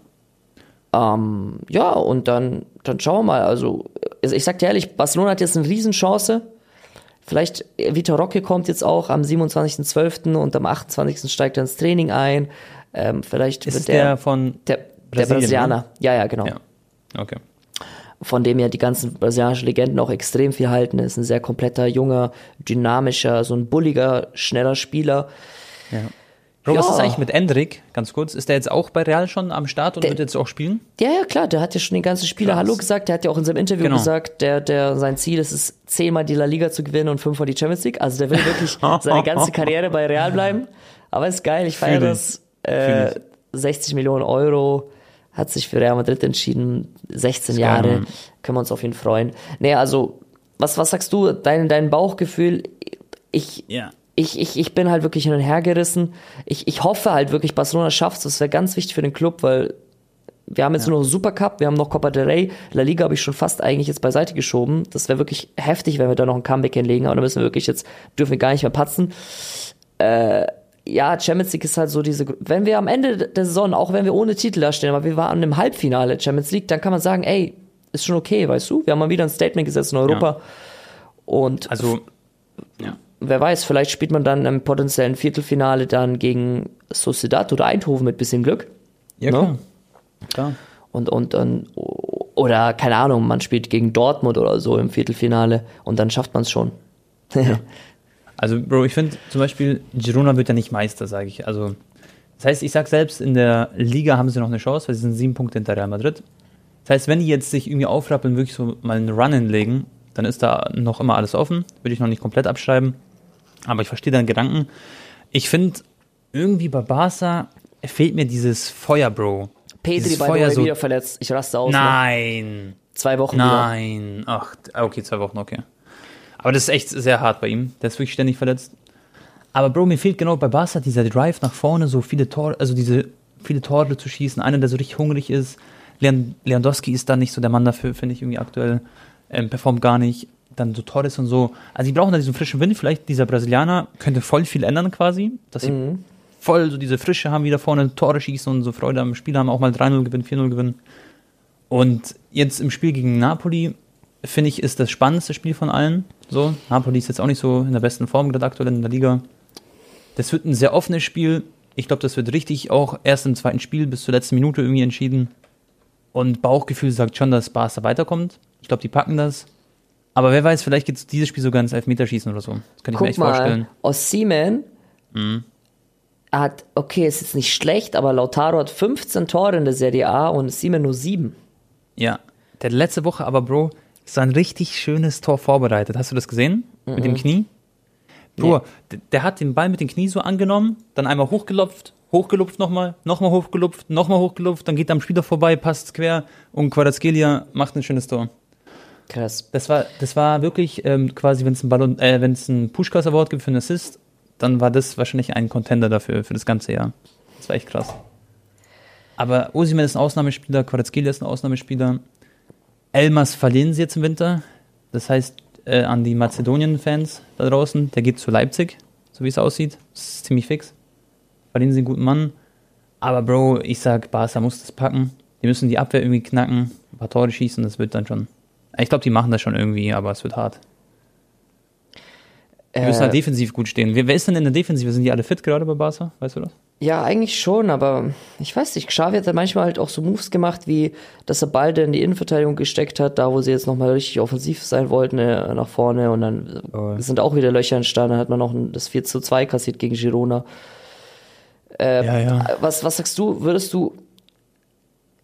Ähm, ja, und dann, dann schauen wir mal. Also, ich sag dir ehrlich, Barcelona hat jetzt eine Riesenchance. Vielleicht, äh, Vitor Roque kommt jetzt auch am 27.12. und am 28. steigt er ins Training ein. Ähm, vielleicht Ist wird der, der, von. der, der Brasilien, Brasilianer. Ja, ja, genau. Ja. Okay. Von dem ja die ganzen brasilianischen Legenden auch extrem viel halten. Er ist ein sehr kompletter, junger, dynamischer, so ein bulliger, schneller Spieler. Ja. Bro, was Ja. ist eigentlich mit Endrik? Ganz kurz. Ist der jetzt auch bei Real schon am Start und Der- wird jetzt auch spielen? Ja, ja, klar, der hat ja schon die ganzen Spiele Krass. Hallo gesagt. Der hat ja auch in seinem Interview Genau. gesagt, der, der, sein Ziel ist es, zehnmal die La Liga zu gewinnen und fünfmal die Champions League. Also der will wirklich seine ganze Karriere bei Real bleiben. Aber ist geil, ich feiere das. Äh, Fühl 60 Millionen Euro hat sich für Real Madrid entschieden. 16 geil, Jahre. Können wir uns auf ihn freuen. Nee, also, was, was sagst du? Dein, dein Bauchgefühl? Ich, Ja. ich, ich, ich bin halt wirklich hin und her gerissen. Ich, ich hoffe halt wirklich, Barcelona schafft es. Das wäre ganz wichtig für den Club, weil wir haben jetzt nur noch Supercup, wir haben noch Copa del Rey. La Liga habe ich schon fast eigentlich jetzt beiseite geschoben. Das wäre wirklich heftig, wenn wir da noch ein Comeback hinlegen. Aber da müssen wir wirklich jetzt, dürfen wir gar nicht mehr patzen. Äh, ja, Champions League ist halt so diese, wenn wir am Ende der Saison, auch wenn wir ohne Titel da stehen, aber wir waren im Halbfinale Champions League, dann kann man sagen, ey, ist schon okay, weißt du? Wir haben mal wieder ein Statement gesetzt in Europa. Und Also, ja. wer weiß, vielleicht spielt man dann im potenziellen Viertelfinale dann gegen Sociedad oder Eindhoven mit bisschen Glück. Ja, Ne? klar. klar. Und, und, und, oder keine Ahnung, man spielt gegen Dortmund oder so im Viertelfinale und dann schafft man es schon. Also, Bro, ich finde zum Beispiel, Girona wird ja nicht Meister, sage ich. Also, das heißt, ich sag selbst, in der Liga haben sie noch eine Chance, weil sie sind sieben Punkte hinter Real Madrid. Das heißt, wenn die jetzt sich irgendwie aufrappeln, wirklich so mal einen Run hinlegen, dann ist da noch immer alles offen. Würde ich noch nicht komplett abschreiben. Aber ich verstehe deinen Gedanken. Ich finde, irgendwie bei Barca fehlt mir dieses Feuer, Bro. Pedri Dieses bei Feuer so- wieder verletzt. Ich raste aus. Ne? Nein. Zwei Wochen wieder. Nein. Ach, okay, zwei Wochen, okay. Aber das ist echt sehr hart bei ihm. Der ist wirklich ständig verletzt. Aber Bro, mir fehlt genau bei Barca dieser Drive nach vorne, so viele Tore, also diese viele Tore zu schießen. Einer, der so richtig hungrig ist. Lewandowski ist da nicht so der Mann dafür, finde ich irgendwie aktuell. Ähm, performt gar nicht. Dann so Torres und so. Also die brauchen da diesen frischen Wind. Vielleicht dieser Brasilianer könnte voll viel ändern quasi. Dass sie Mhm. voll so diese Frische haben, wieder vorne Tore schießen und so Freude am Spiel haben, auch mal 3-0 gewinnen, 4-0 gewinnen. Und jetzt im Spiel gegen Napoli, finde ich, ist das spannendste Spiel von allen. So, Napoli ist jetzt auch nicht so in der besten Form gerade aktuell in der Liga. Das wird ein sehr offenes Spiel. Ich glaube, das wird richtig auch erst im zweiten Spiel bis zur letzten Minute irgendwie entschieden. Und Bauchgefühl sagt schon, dass Barca weiterkommt. Ich glaube, die packen das. Aber wer weiß, vielleicht geht dieses Spiel sogar ins Elfmeterschießen oder so. Das kann ich mir echt vorstellen. mal, Osimhen hat, okay, ist jetzt nicht schlecht, aber Lautaro hat 15 Tore in der Serie A und Osimhen nur 7. Ja. Der letzte Woche aber, Bro, so ein richtig schönes Tor vorbereitet. Hast du das gesehen? Mit dem Knie? Bro, der, der hat den Ball mit dem Knie so angenommen, dann einmal hochgelupft, hochgelupft nochmal, nochmal hochgelupft, nochmal hochgelupft, dann geht er am Spieler vorbei, passt quer und Quadratskelia macht ein schönes Tor. Krass. Das war, das war wirklich ähm, quasi, wenn es ein Ballon, äh, wenn es ein Pushkas Award gibt für einen Assist, dann war das wahrscheinlich ein Contender dafür, für das ganze Jahr. Das war echt krass. Aber Osimhen ist ein Ausnahmespieler, Quadratskelia ist ein Ausnahmespieler. Elmas verlieren sie jetzt im Winter. Das heißt, äh, an die Mazedonien-Fans da draußen, der geht zu Leipzig, so wie es aussieht. Das ist ziemlich fix. Verlieren sie einen guten Mann. Aber Bro, ich sag, Barca muss das packen. Die müssen die Abwehr irgendwie knacken, ein paar Tore schießen, das wird dann schon. Ich glaube, die machen das schon irgendwie, aber es wird hart. Die müssen halt Äh, defensiv gut stehen. Wer, wer ist denn in der Defensive? Sind die alle fit gerade bei Barca? Weißt du das? Ja, eigentlich schon, aber ich weiß nicht. Xavi hat da manchmal halt auch so Moves gemacht, wie dass er Balde in die Innenverteidigung gesteckt hat, da wo sie jetzt nochmal richtig offensiv sein wollten, äh, nach vorne und dann Oh. sind auch wieder Löcher entstanden. Dann hat man noch das 4 zu 2 kassiert gegen Girona. Äh, Ja, ja. Was, was sagst du? Würdest du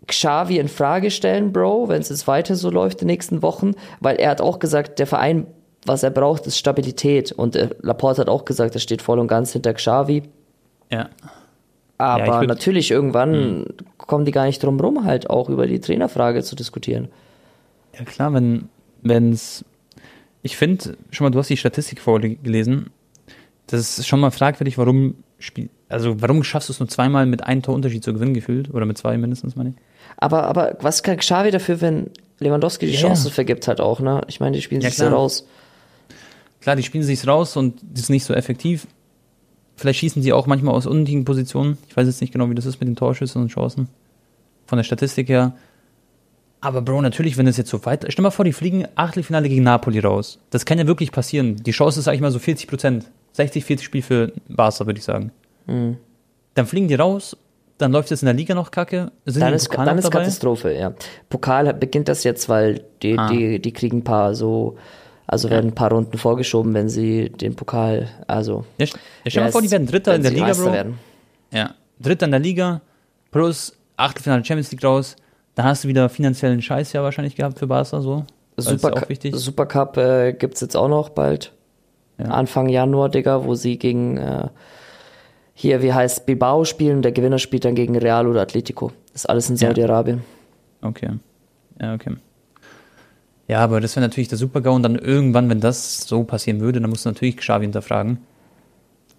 Xavi in Frage stellen, Bro, wenn es jetzt weiter so läuft in den nächsten Wochen? Weil er hat auch gesagt, der Verein, was er braucht, ist Stabilität. Und äh, Laporte hat auch gesagt, er steht voll und ganz hinter Xavi. Ja. Aber Ja, natürlich irgendwann kommen die gar nicht drum rum, halt auch über die Trainerfrage zu diskutieren. Ja klar, wenn wenn's ich finde, schon mal, du hast die Statistik vorgelesen. Das ist schon mal fragwürdig, warum spiel, also warum schaffst du es nur zweimal mit einem Torunterschied zu gewinnen gefühlt oder mit zwei mindestens, meine ich. Aber, aber was kann Xavi dafür, wenn Lewandowski die Ja, Chancen vergibt halt auch, ne? Ich meine, die spielen Ja, sich klar. raus. Klar, die spielen sich's raus und das ist nicht so effektiv. Vielleicht schießen sie auch manchmal aus unnötigen Positionen. Ich weiß jetzt nicht genau, wie das ist mit den Torschüssen und Chancen. Von der Statistik her. Aber Bro, natürlich, wenn es jetzt so weit. Stell mal vor, die fliegen Achtelfinale gegen Napoli raus. Das kann ja wirklich passieren. Die Chance ist, sag ich mal, so 40 Prozent. 60, 40 Spiel für Barca, würde ich sagen. Mhm. Dann fliegen die raus, dann läuft es in der Liga noch kacke. Sind Dann ist, Pokal dann ist dabei? Katastrophe, ja. Pokal beginnt das jetzt, weil die, Ah. die, die kriegen ein paar so, also werden ein paar Runden vorgeschoben, wenn sie den Pokal, also. Ja, st- ja, stell mal Ja, vor, die es- werden Dritter in der Liga, Meister Bro. Werden. Ja, Dritter in der Liga plus Achtelfinale Champions League raus. Da hast du wieder finanziellen Scheiß ja wahrscheinlich gehabt für Barca so. Super, wichtig. Supercup äh, gibt's jetzt auch noch bald. Ja. Anfang Januar, Digga, wo sie gegen, äh, hier, wie heißt, Bilbao spielen und der Gewinner spielt dann gegen Real oder Atletico. Das ist alles in Ja. Saudi-Arabien. Okay. Ja, okay. Ja, aber das wäre natürlich der Super-GAU und dann irgendwann, wenn das so passieren würde, dann musst du natürlich Xavi hinterfragen.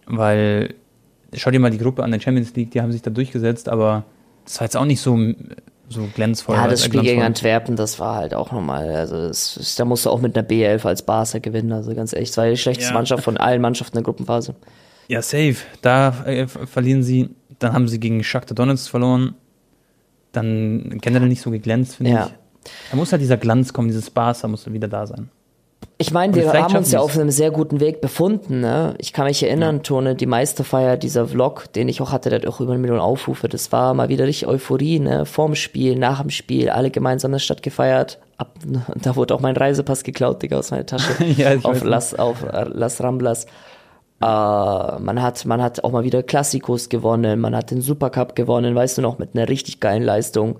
Weil, schau dir mal die Gruppe an der Champions League, die haben sich da durchgesetzt, aber das war jetzt auch nicht so, so glänzvoll. Ja, das Spiel gegen. Antwerpen, das war halt auch nochmal, also das, ist- da musst du auch mit einer B11 als Barca gewinnen, also ganz ehrlich, es war die schlechteste Ja. Mannschaft von allen Mannschaften der Gruppenphase. Ja, safe. Da äh, ver- verlieren sie. Dann haben sie gegen Shakhtar Donetsk verloren. Dann generell nicht so geglänzt, finde Ja. ich. Da muss halt dieser Glanz kommen, dieses Barca muss wieder da sein. Ich meine, wir haben uns ja auf einem sehr guten Weg befunden. Ne? Ich kann mich erinnern, Tone, die Meisterfeier, dieser Vlog, den ich auch hatte, der hat auch über eine Million Aufrufe. Das war mal wieder richtig Euphorie, ne? Vorm Spiel, nach dem Spiel, alle gemeinsam in der Stadt gefeiert. Ab, da wurde auch mein Reisepass geklaut, Digga, aus meiner Tasche. Ja, auf Las, auf äh, Las Ramblas. Äh, man hat, man hat auch mal wieder Klassikos gewonnen, man hat den Supercup gewonnen, weißt du noch, mit einer richtig geilen Leistung.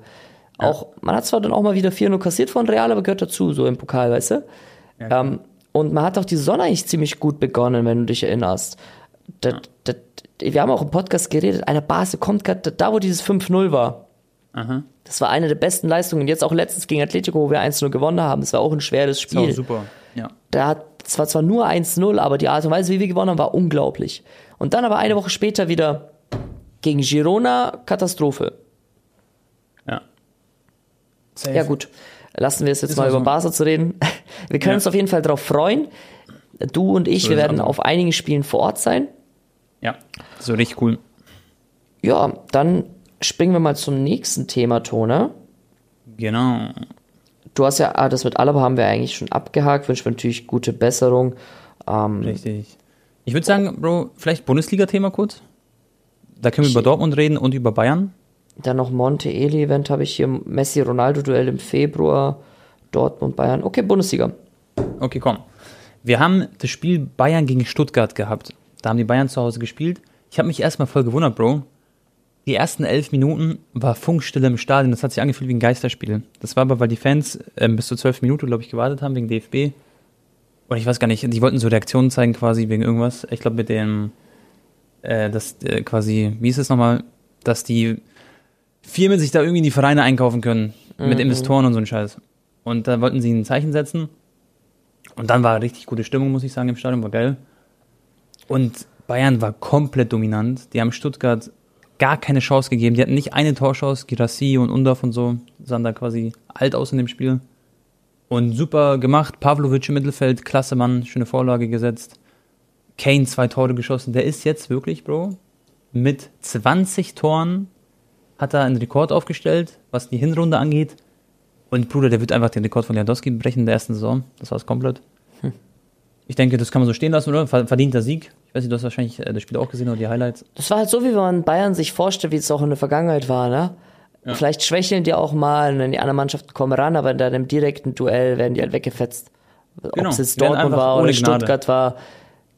Auch, man hat zwar dann auch mal wieder 4-0 kassiert von Real, aber gehört dazu, so im Pokal, weißt du? Ähm, und man hat auch die Sonne eigentlich ziemlich gut begonnen, wenn du dich erinnerst. Das, das, wir haben auch im Podcast geredet, eine Base kommt gerade da, wo dieses 5-0 war. Aha. Das war eine der besten Leistungen. Jetzt auch letztens gegen Atletico, wo wir 1-0 gewonnen haben. Das war auch ein schweres Ist auch Spiel. super. Ja. Da hat, es war zwar nur 1-0, aber die Art und Weise, wie wir gewonnen haben, war unglaublich. Und dann aber eine Woche später wieder gegen Girona, Katastrophe. Ja. Safe. Ja gut, lassen wir es jetzt Ist mal auch über so. Barca zu reden. Wir können Ja. uns auf jeden Fall darauf freuen. Du und ich, So wir werden auf einigen Spielen vor Ort sein. Ja. So richtig cool. Ja, dann springen wir mal zum nächsten Thema, Tone. Genau. Du hast ja, ah, das mit Alaba haben wir eigentlich schon abgehakt, wünschen wir natürlich gute Besserung. Ähm, Richtig. Ich würde sagen, Bro, vielleicht Bundesliga-Thema kurz. Da können wir über Dortmund reden und über Bayern. Dann noch Monte Eli Event habe ich hier Messi-Ronaldo-Duell im Februar, Dortmund, Bayern. Okay, Bundesliga. Okay, komm. Wir haben das Spiel Bayern gegen Stuttgart gehabt. Da haben die Bayern zu Hause gespielt. Ich habe mich erstmal voll gewundert, Bro. Die ersten elf Minuten war Funkstille im Stadion. Das hat sich angefühlt wie ein Geisterspiel. Das war aber, weil die Fans ähm, bis zur zwölf Minute, glaube ich, gewartet haben wegen DFB. Und ich weiß gar nicht, die wollten so Reaktionen zeigen quasi wegen irgendwas. Ich glaube mit dem, äh, das äh, quasi, wie ist es nochmal, dass die Firmen sich da irgendwie in die Vereine einkaufen können. Mit Investoren und so ein Scheiß. Und da wollten sie ein Zeichen setzen. Und dann war richtig gute Stimmung, muss ich sagen, im Stadion, war geil. Und Bayern war komplett dominant. Die haben Stuttgart gar keine Chance gegeben. Die hatten nicht eine Torchance. Girassi und Undorf und so sahen da quasi alt aus in dem Spiel. Und super gemacht. Pavlovic im Mittelfeld, klasse Mann, schöne Vorlage gesetzt. Kane zwei Tore geschossen. Der ist jetzt wirklich, Bro, mit 20 Toren hat er einen Rekord aufgestellt, was die Hinrunde angeht. Und Bruder, der wird einfach den Rekord von Lewandowski brechen in der ersten Saison. Das war's komplett. Ich denke, das kann man so stehen lassen, oder? Ver- Verdienter Sieg. Ich weiß nicht, du hast wahrscheinlich äh, das Spiel auch gesehen oder die Highlights. Das war halt so, wie man Bayern sich vorstellt, wie es auch in der Vergangenheit war, ne? Vielleicht schwächeln die auch mal, dann die anderen Mannschaften kommen ran, aber in einem direkten Duell werden die halt weggefetzt. Genau, Ob es jetzt Dortmund war oder. Stuttgart war.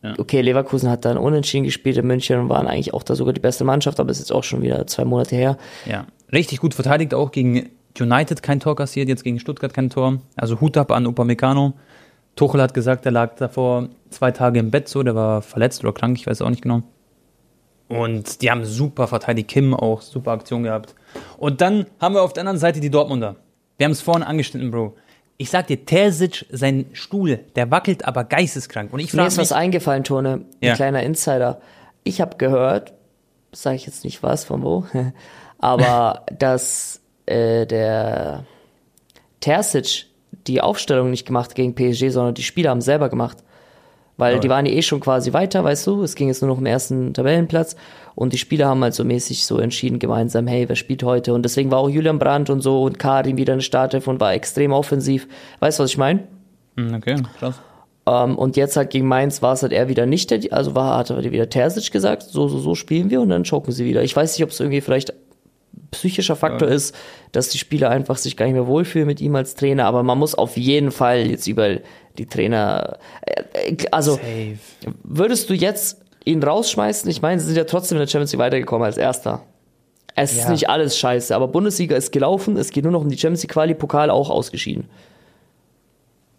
Ja. Okay, Leverkusen hat dann unentschieden gespielt in München und waren eigentlich auch da sogar die beste Mannschaft, aber ist jetzt auch schon wieder zwei Monate her. Ja. Richtig gut verteidigt, auch gegen United kein Tor kassiert, jetzt gegen Stuttgart kein Tor. Also Hut ab an Upamecano. Tuchel hat gesagt, er lag davor zwei Tage im Bett so, der war verletzt oder krank, ich weiß auch nicht genau. Und die haben super verteidigt, Kim auch super Aktion gehabt. Und dann haben wir auf der anderen Seite die Dortmunder. Wir haben es vorhin angeschnitten, Bro. Ich sag dir, Terzic, sein Stuhl, der wackelt aber geisteskrank. Und ich Mir frage ist was eingefallen, Tone, ein Ja. kleiner Insider. Ich habe gehört, sage ich jetzt nicht was, von wo, aber dass äh, der Terzic die Aufstellung nicht gemacht hat gegen PSG, sondern die Spieler haben selber gemacht. Weil Aber- die waren ja eh schon quasi weiter, weißt du, es ging jetzt nur noch um den ersten Tabellenplatz und die Spieler haben halt so mäßig so entschieden gemeinsam, hey, wer spielt heute? Und deswegen war auch Julian Brandt und so und Karim wieder in der Startelf und war extrem offensiv. Weißt du, was ich meine? Hm, okay, krass. Ähm, und jetzt halt gegen Mainz war es halt eher wieder nicht, der, also war, hat er wieder Terzic gesagt, so, so, so spielen wir und dann choken sie wieder. Ich weiß nicht, ob es irgendwie vielleicht psychischer Faktor Ja. ist, dass die Spieler einfach sich gar nicht mehr wohlfühlen mit ihm als Trainer, aber man muss auf jeden Fall jetzt über die Trainer, äh, äh, also Safe. würdest du jetzt ihn rausschmeißen? Ich meine, sie sind ja trotzdem in der Champions League weitergekommen als Erster. Es ist Ja. nicht alles scheiße, aber Bundesliga ist gelaufen, es geht nur noch um die Champions League Quali, Pokal auch ausgeschieden.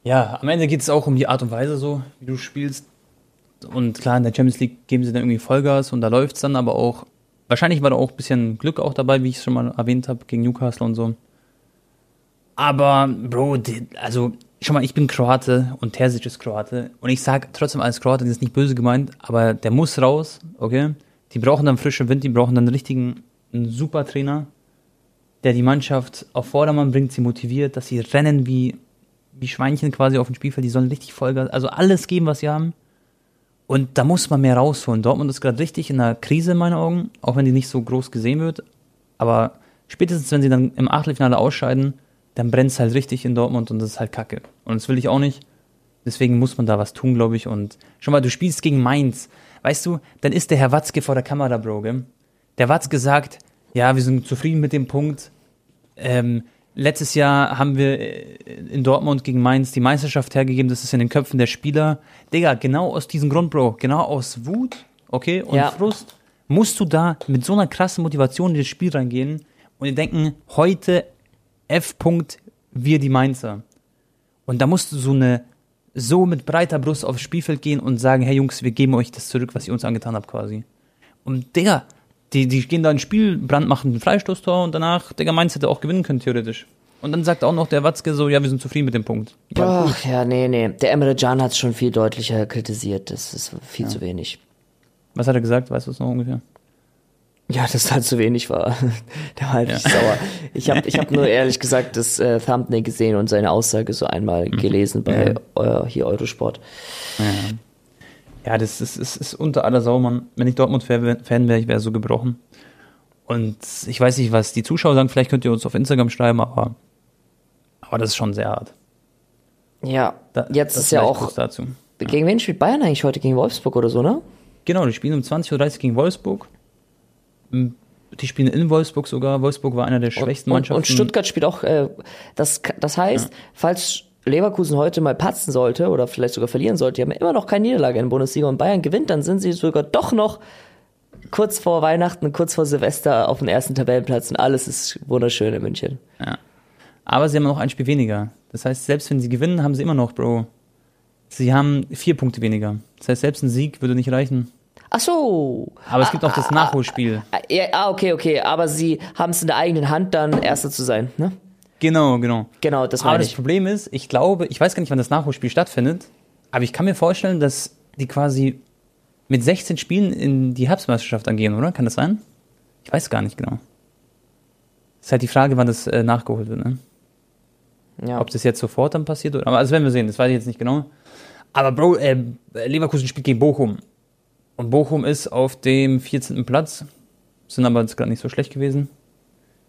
Ja, am Ende geht es auch um die Art und Weise so, wie du spielst. Und klar, in der Champions League geben sie dann irgendwie Vollgas und da läuft's dann, aber auch, wahrscheinlich war da auch ein bisschen Glück auch dabei, wie ich es schon mal erwähnt habe, gegen Newcastle und so. Aber, Bro, also, schau mal, ich bin Kroate und Terzic ist Kroate. Und ich sag trotzdem als Kroate, das ist nicht böse gemeint, aber der muss raus, okay? Die brauchen dann frischen Wind, die brauchen dann einen richtigen, einen super Trainer, der die Mannschaft auf Vordermann bringt, sie motiviert, dass sie rennen wie, wie Schweinchen quasi auf dem Spielfeld, die sollen richtig Vollgas, also alles geben, was sie haben. Und da muss man mehr rausholen. Dortmund ist gerade richtig in einer Krise in meinen Augen, auch wenn die nicht so groß gesehen wird. Aber spätestens, wenn sie dann im Achtelfinale ausscheiden, dann brennt es halt richtig in Dortmund und das ist halt kacke. Und das will ich auch nicht. Deswegen muss man da was tun, glaube ich. Und schon mal, du spielst gegen Mainz. Weißt du, dann ist der Herr Watzke vor der Kamera, Bro, gell? Der Watzke sagt, ja, wir sind zufrieden mit dem Punkt. Ähm, letztes Jahr haben wir äh, in Dortmund gegen Mainz die Meisterschaft hergegeben. Das ist in den Köpfen der Spieler. Digga, genau aus diesem Grund, Bro. Genau aus Wut, okay, und Ja. Frust musst du da mit so einer krassen Motivation in das Spiel reingehen und die denken, heute F. wir die Mainzer. Und da musst du so eine, so mit breiter Brust aufs Spielfeld gehen und sagen, hey Jungs, wir geben euch das zurück, was ihr uns angetan habt quasi. Und Digga, die, die gehen da ins Spiel, Brand macht ein Freistoßtor und danach, Digga, Mainz hätte auch gewinnen können, theoretisch. Und dann sagt auch noch der Watzke so, ja, wir sind zufrieden mit dem Punkt. Ja, Ach ja, nee, nee. Der Emre Can hat es schon viel deutlicher kritisiert. Das ist viel zu wenig. was hat er gesagt? Weißt du es noch ungefähr? Ja, dass halt zu wenig war. Der war halt nicht sauer. Ich habe ich hab nur ehrlich gesagt das äh, Thumbnail gesehen und seine Aussage so einmal gelesen bei äh, hier Eurosport. Ja, das ist, ist, ist unter aller Sau, Mann. Wenn ich Dortmund-Fan wäre, ich wäre so gebrochen. Und ich weiß nicht, was die Zuschauer sagen, vielleicht könnt ihr uns auf Instagram schreiben, aber, aber das ist schon sehr hart. Ja, Da, jetzt das ist ja auch. dazu. Gegen wen spielt Bayern eigentlich heute? Gegen Wolfsburg oder so, ne? Genau, die spielen um 20.30 Uhr gegen Wolfsburg. Die spielen in Wolfsburg sogar. Wolfsburg war einer der schwächsten Und, Mannschaften. und Stuttgart spielt auch, äh, das, das heißt, falls Leverkusen heute mal patzen sollte oder vielleicht sogar verlieren sollte, die haben immer noch keine Niederlage in der Bundesliga und Bayern gewinnt, dann sind sie sogar doch noch kurz vor Weihnachten, kurz vor Silvester auf dem ersten Tabellenplatz und alles ist wunderschön in München. Ja. Aber sie haben noch ein Spiel weniger. Das heißt, selbst wenn sie gewinnen, haben sie immer noch, Bro. Sie haben vier Punkte weniger. Das heißt, selbst ein Sieg würde nicht reichen. Ach so. Aber es gibt auch das Nachholspiel. Ah, Ja, ah, okay, okay, aber sie haben es in der eigenen Hand, dann Erster zu sein, ne? Genau, genau. Genau, das Aber meine das ich. Problem ist, ich glaube, ich weiß gar nicht, wann das Nachholspiel stattfindet, aber ich kann mir vorstellen, dass die quasi mit 16 Spielen in die Herbstmeisterschaft angehen, oder? Kann das sein? Ich weiß gar nicht genau. Ist halt die Frage, wann das äh, nachgeholt wird, ne? Ja. Ob das jetzt sofort dann passiert oder. Aber das werden wir sehen, das weiß ich jetzt nicht genau. Aber Bro, äh, Leverkusen spielt gegen Bochum. Und Bochum ist auf dem 14. Platz. Sind aber jetzt gerade nicht so schlecht gewesen.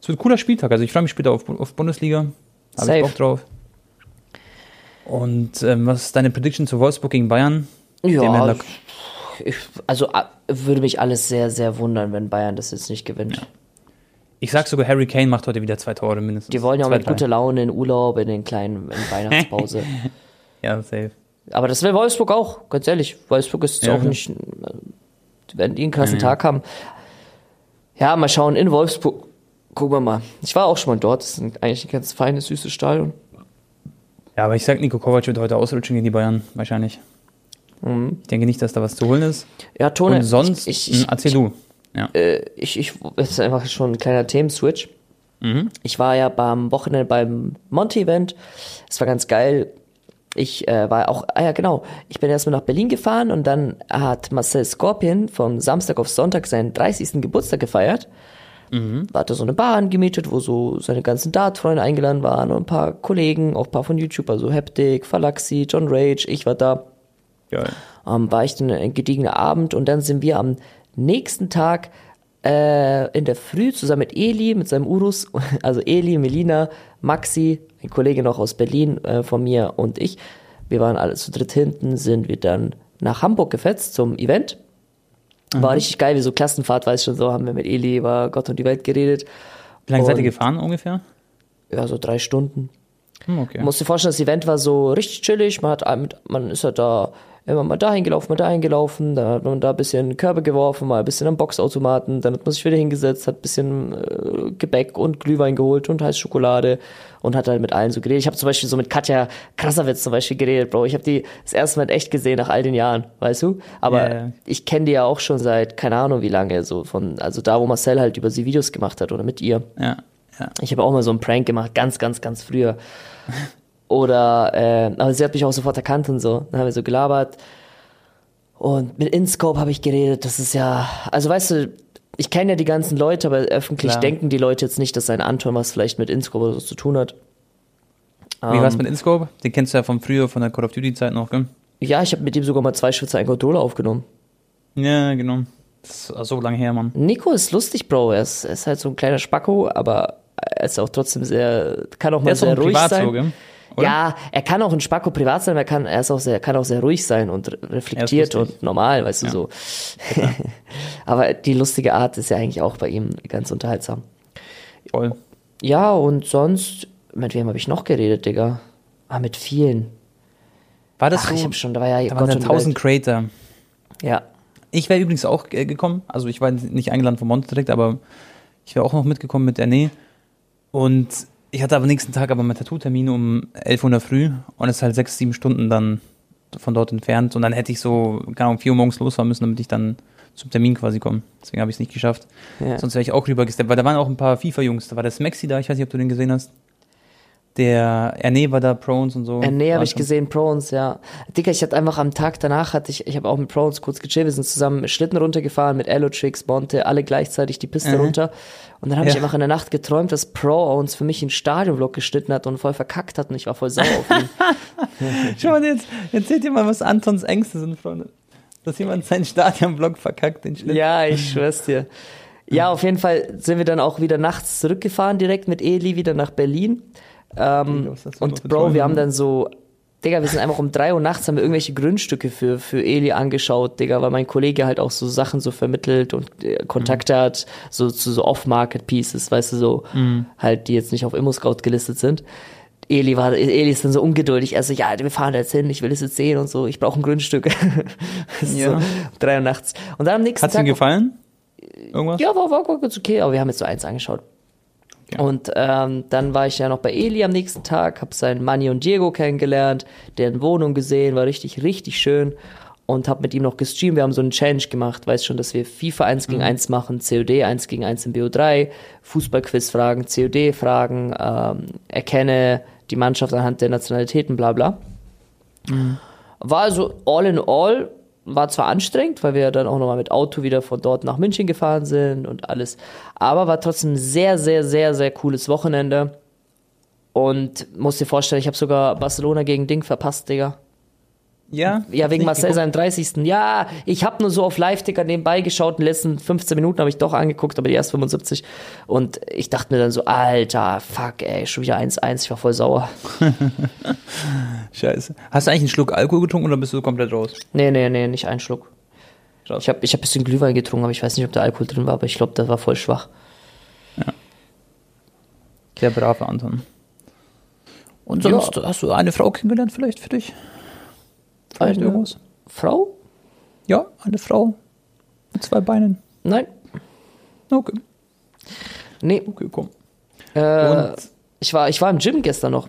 Es wird ein cooler Spieltag. Also ich freue mich später auf, auf Bundesliga. Habe ich Bock drauf. Und ähm, was ist deine Prediction zu Wolfsburg gegen Bayern? Ja, ich, also ah, würde mich alles sehr, sehr wundern, wenn Bayern das jetzt nicht gewinnt. Ich sag sogar, Harry Kane macht heute wieder zwei Tore mindestens. Die wollen ja auch mit guter Laune in Urlaub, in den kleinen in Weihnachtspause. Ja, safe. Aber das will Wolfsburg auch, ganz ehrlich. Wolfsburg ist Ja, auch klar. nicht, äh, wenn die einen krassen Tag haben. Ja, mal schauen, in Wolfsburg. Gucken wir mal. Ich war auch schon mal dort. Das ist ein- eigentlich ein ganz feines, süßes Stadion. Ja, aber ich sag, Nico Kovac wird heute ausrutschen gegen die Bayern. Wahrscheinlich. Ich denke nicht, dass da was zu holen ist. Ja, Tone, Und sonst, ich, ich, mh, erzähl du. Ja. äh, ich, ich, das ist einfach schon ein kleiner Themenswitch. Mhm. Ich war ja beim Wochenende beim Monty-Event. Es war ganz geil. Ich äh, war auch, ah ja genau, ich bin erstmal nach Berlin gefahren und dann hat Marcel Scorpion vom Samstag auf Sonntag seinen 30. Geburtstag gefeiert. Mhm. War da so eine Bar angemietet, wo so seine ganzen Dart-Freunde eingeladen waren und ein paar Kollegen, auch ein paar von YouTube, also Heptic, Falaxi, John Rage, ich war da Geil. ähm, war ich dann ein gediegener Abend und dann sind wir am nächsten Tag äh, in der Früh zusammen mit Eli, mit seinem Urus, also Eli, Melina, Maxi, ein Kollege noch aus Berlin äh, von mir und ich, wir waren alle zu dritt hinten, sind wir dann nach Hamburg gefetzt zum Event. War richtig geil, wie so Klassenfahrt, weiß ich schon so, haben wir mit Eli über Gott und die Welt geredet. Wie lange seid ihr Und- gefahren ungefähr? Ja, so drei Stunden. Hm, okay. Musst dir vorstellen, das Event war so richtig chillig. Man, hat, man ist halt da immer mal dahin gelaufen, mal dahin gelaufen, dann hat man da ein bisschen Körbe geworfen, mal ein bisschen am Boxautomaten, dann hat man sich wieder hingesetzt, hat ein bisschen äh, Gebäck und Glühwein geholt und heiße Schokolade und hat halt mit allen so geredet. Ich habe zum Beispiel so mit Katja Krasavitz zum Beispiel geredet, Bro. Ich habe die das erste Mal in echt gesehen nach all den Jahren, weißt du? Aber Ja. ich kenne die ja auch schon seit keine Ahnung wie lange, so von, also da, wo Marcel halt über sie Videos gemacht hat oder mit ihr. Ja, ja. Ich habe auch mal so einen Prank gemacht, ganz, ganz, ganz früher. Oder, äh, aber sie hat mich auch sofort erkannt und so. Dann haben wir so gelabert. Und mit InScope habe ich geredet. Das ist ja, also weißt du, ich kenne ja die ganzen Leute, aber öffentlich Klar. denken die Leute jetzt nicht, dass sein Anton was vielleicht mit InScope oder so zu tun hat. Wie Ähm, war's mit InScope? Den kennst du ja von früher, von der Call of Duty Zeit noch, gell? Ja, ich habe mit ihm sogar mal zwei Schwitzer einen Controller aufgenommen. Ja, genau. Das ist so lange her, Mann. Nico ist lustig, Bro. Er ist, er ist halt so ein kleiner Spacko, aber er ist auch trotzdem sehr, kann auch mal sehr ein ruhig sein. so, gell? Oder? Ja, er kann auch ein Spacko privat sein, er kann, er ist auch sehr, kann auch sehr ruhig sein und re- reflektiert Er und normal, weißt du Ja. so. aber die lustige Art ist ja eigentlich auch bei ihm ganz unterhaltsam. Voll. Ja, und sonst, mit wem habe ich noch geredet, Digga? Ah, mit vielen. War das Ach, so? ich habe schon, da war ja da waren Gott ja und 1000 Welt. Creator. Ja. Ich wäre übrigens auch äh, gekommen. Also ich war nicht eingeladen von Monte direkt, aber ich wäre auch noch mitgekommen mit der Nähe. Und ich hatte aber nächsten Tag aber meinen Tattoo-Termin um 11 Uhr in der früh und es ist halt sechs, sieben Stunden dann von dort entfernt. Und dann hätte ich so, keine Ahnung, 4 Uhr morgens losfahren müssen, damit ich dann zum Termin quasi komme. Deswegen habe ich es nicht geschafft. ja. Sonst wäre ich auch rübergesteppt, weil da waren auch ein paar FIFA-Jungs. Da war der Smexi da, ich weiß nicht, ob du den gesehen hast. Der Erne war da, Prones und so. War habe ich gesehen, Prones, ja. Digga, ich hatte einfach am Tag danach, hatte ich, ich habe auch mit Prones kurz gechillt, wir sind zusammen Schlitten runtergefahren mit Elotrix, Monte, alle gleichzeitig die Piste Mhm. runter. Und dann habe ich Ja. einfach in der Nacht geträumt, dass Pro uns für mich einen Stadionvlog geschnitten hat und voll verkackt hat und ich war voll sauer auf ihn. Schau mal jetzt, erzählt dir mal, was Antons Ängste sind, Freunde. Dass jemand seinen Stadionblock verkackt, den Schnitt. ja, ich schwör's dir. Ja, auf jeden Fall sind wir dann auch wieder nachts zurückgefahren, direkt mit Eli wieder nach Berlin. Ähm, und Bro, wir haben dann so, Digga, wir sind einfach um drei Uhr nachts, haben wir irgendwelche Grundstücke für, für Eli angeschaut, Digga, weil mein Kollege halt auch so Sachen so vermittelt und äh, Kontakte Mhm. hat, so zu so Off-Market-Pieces, weißt du, so, Mhm. halt, die jetzt nicht auf Immo-Scout gelistet sind. Eli war, Eli ist dann so ungeduldig, er so, ja, wir fahren da jetzt hin, ich will es jetzt sehen und so, ich brauche ein Grundstück. Ja. so, um drei Uhr nachts. Und dann am nächsten Hat's ihm Tag. gefallen? Irgendwas? Ja, war, war, war ganz okay, aber wir haben jetzt so eins angeschaut. Und ähm, dann war ich ja noch bei Eli am nächsten Tag, habe seinen Manni und Diego kennengelernt, deren Wohnung gesehen, war richtig, richtig schön und habe mit ihm noch gestreamt. Wir haben so einen Challenge gemacht, weiß schon, dass wir FIFA 1 Mhm. gegen 1 machen, COD 1 gegen 1 im BO3, Fußballquiz-Fragen, COD-Fragen, ähm, erkenne die Mannschaft anhand der Nationalitäten, bla bla. War also all in all, war zwar anstrengend, weil wir ja dann auch nochmal mit Auto wieder von dort nach München gefahren sind und alles, aber war trotzdem sehr, sehr, sehr, sehr cooles Wochenende. Und musst dir vorstellen, ich habe sogar Barcelona gegen Ding verpasst, Digga. Ja? Ja, wegen Marcel seinem 30. Ja, ich habe nur so auf Live-Ticker nebenbei geschaut. Die letzten 15 Minuten habe ich doch angeguckt, aber die erst 75. Und ich dachte mir dann so, Alter, fuck, ey, schon wieder 1-1. Ich war voll sauer. Scheiße. Hast du eigentlich einen Schluck Alkohol getrunken oder bist du komplett raus? Nee, nee, nee, nicht einen Schluck. Krass. Ich habe ich hab ein bisschen Glühwein getrunken, aber ich weiß nicht, ob da Alkohol drin war, aber ich glaube, das war voll schwach. Der brave Anton. Und sonst hast du eine Frau kennengelernt vielleicht für dich? Vielleicht Eine irgendwas? Frau? Ja, eine Frau mit zwei Beinen. Nein. Okay, Nee. okay, komm. Äh, Und ich, war, ich war im Gym gestern noch.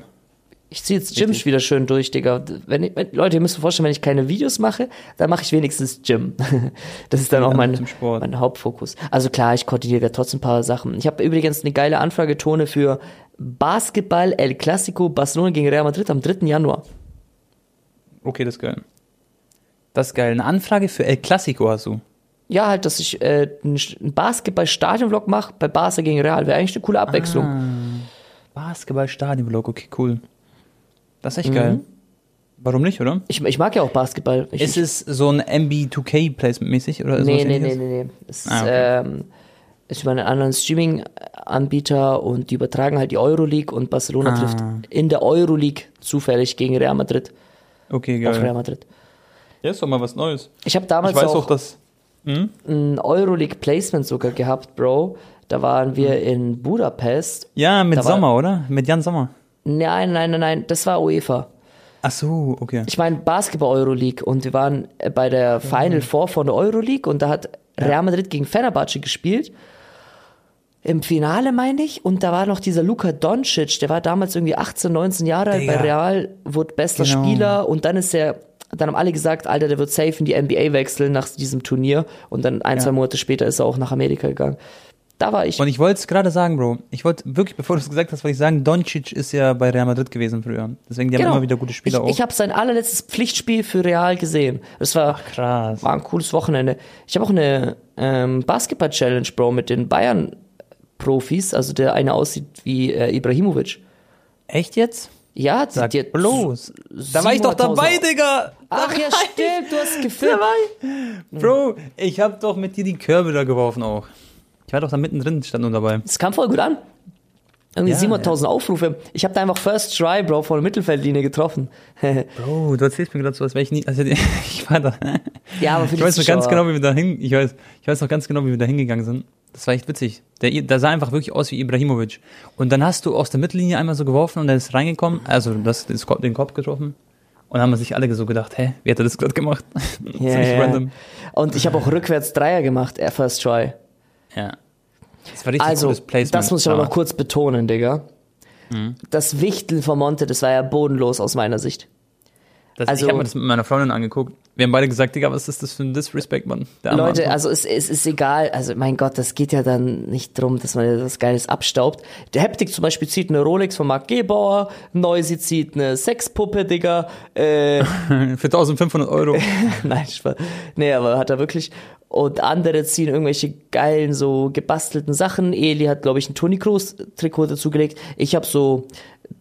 Ich ziehe jetzt Gym wieder schön durch, Digga. Wenn ich, wenn, Leute, ihr müsst euch vorstellen, wenn ich keine Videos mache, dann mache ich wenigstens Gym. Das ist dann auch Ja, mein, zum Sport. mein Hauptfokus. Also klar, ich koordiniere trotzdem ein paar Sachen. Ich habe übrigens eine geile Anfrage, Tone, für Basketball El Clasico Barcelona gegen Real Madrid am 3. Januar. Okay, das ist geil. Das ist geil. Eine Anfrage für El Clasico hast du. Ja, halt, dass ich äh, einen Basketball-Stadion-Vlog mache bei Barca gegen Real. Wäre eigentlich eine coole Abwechslung. Ah, Basketball-Stadion-Vlog, okay, cool. Das ist echt Mhm. geil. Warum nicht, oder? Ich, ich mag ja auch Basketball. Ich, Ist es so ein MB2K-Placement-mäßig? oder Nee, sowas nee, nee, nee, nee. Es ist, Ah, okay. ähm, ist über einen anderen Streaming-Anbieter und die übertragen halt die Euroleague und Barcelona Ah. trifft in der Euroleague zufällig gegen Real Madrid. Okay, Auf Real geil. Madrid. Ja, ist doch mal was Neues. Ich habe damals ich weiß auch, auch, dass. Hm? ein Euroleague-Placement sogar gehabt, Bro. Da waren wir in Budapest. Ja, mit Da war- Sommer, oder? Mit Jan Sommer. Nein, nein, nein, nein, das war UEFA. Ach so, okay. Ich meine Basketball Euroleague und wir waren äh, bei der Final Four von der Euroleague und da hat Real Madrid gegen Fenerbahce gespielt. Im Finale meine ich und da war noch dieser Luka Doncic, der war damals irgendwie 18, 19 Jahre alt bei. Real, wurde bester Genau. Spieler und dann ist er dann haben alle gesagt, Alter, der wird safe in die NBA wechseln nach diesem Turnier und dann ein, Ja. zwei Monate später ist er auch nach Amerika gegangen. Da war ich. Und ich wollte es gerade sagen, Bro. Ich wollte wirklich, bevor du es gesagt hast, wollte ich sagen, Doncic ist ja bei Real Madrid gewesen früher. Deswegen, die haben immer wieder gute Spieler Genau. ich, auch. Ich habe sein allerletztes Pflichtspiel für Real gesehen. Das war, krass. war ein cooles Wochenende. Ich habe auch eine ähm, Basketball-Challenge, Bro, mit den Bayern-Profis. Also der eine aussieht wie äh, Ibrahimovic. Echt jetzt? Ja, die, Sag die hat bloß. Da war ich doch 700.000 dabei, Digga. Ach ja, stimmt, du hast gefilmt. Bro, ich habe doch mit dir die Körbe da geworfen auch. Ich war doch da mittendrin, stand nur dabei. Das kam voll gut an. Irgendwie Ja, 700.000 Aufrufe. Ich habe da einfach First Try, Bro, von der Mittelfeldlinie getroffen. Bro, du erzählst mir gerade so, als wäre ich nie. Also, ich war da. ja, aber für Ich die weiß noch ganz genau, wie wir da hin. Ich weiß, ich weiß noch ganz genau, wie wir da hingegangen sind. Das war echt witzig. Der, der sah einfach wirklich aus wie Ibrahimovic. Und dann hast du aus der Mittellinie einmal so geworfen und er ist reingekommen. Also, das, den Kopf getroffen. Und dann haben sich alle so gedacht, hä, wie hat er das gerade gemacht? Ja, Ziemlich ja. random. Und ich habe auch rückwärts Dreier gemacht, First Try. Ja. Das war richtig Also, cooles Placement. das muss ich aber noch kurz betonen, Digga. Mhm. Das Wichteln von Monte, das war ja bodenlos aus meiner Sicht. Das, also- ich habe mir das mit meiner Freundin angeguckt. Wir haben beide gesagt, Digga, was ist das für ein Disrespect, Mann? Leute, also es, es ist egal, also mein Gott, das geht ja dann nicht drum, dass man was Geiles abstaubt. Der Heptik zum Beispiel zieht eine Rolex von Marc Gebauer, Noisy zieht eine Sexpuppe, Digga, äh, Für 1500 Euro. nein, Spaß. Nee, aber hat er wirklich. Und andere ziehen irgendwelche geilen, so gebastelten Sachen. Eli hat, glaube ich, ein Toni Kroos Trikot dazugelegt. Ich habe so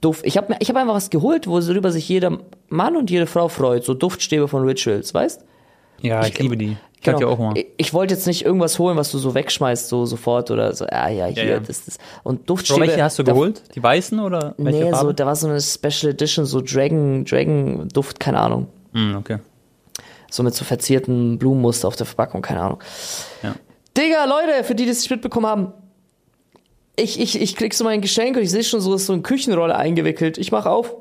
Duft. Ich habe ich hab einfach was geholt, worüber sich jeder Mann und jede Frau freut. So Duftstäbe von Rituals, weißt? Ja, ich, liebe die. Ich hatte ja auch mal. Ich, ich wollte jetzt nicht irgendwas holen, was du so wegschmeißt, so sofort oder so. Ja, ja, hier, ja. das, das. Und Bro, Duftstäbe. welche hast du da- geholt? Die weißen oder welche Nee, so, Farbe? da war so eine Special Edition, so Dragon, Dragon Duft, keine Ahnung. Hm, okay. So mit so verzierten Blumenmuster auf der Verpackung, keine Ahnung. Ja. Digga, Leute, für die, die das nicht mitbekommen haben, ich, ich, ich krieg so mein Geschenk und ich sehe schon so, ist so eine Küchenrolle eingewickelt. Ich mach auf.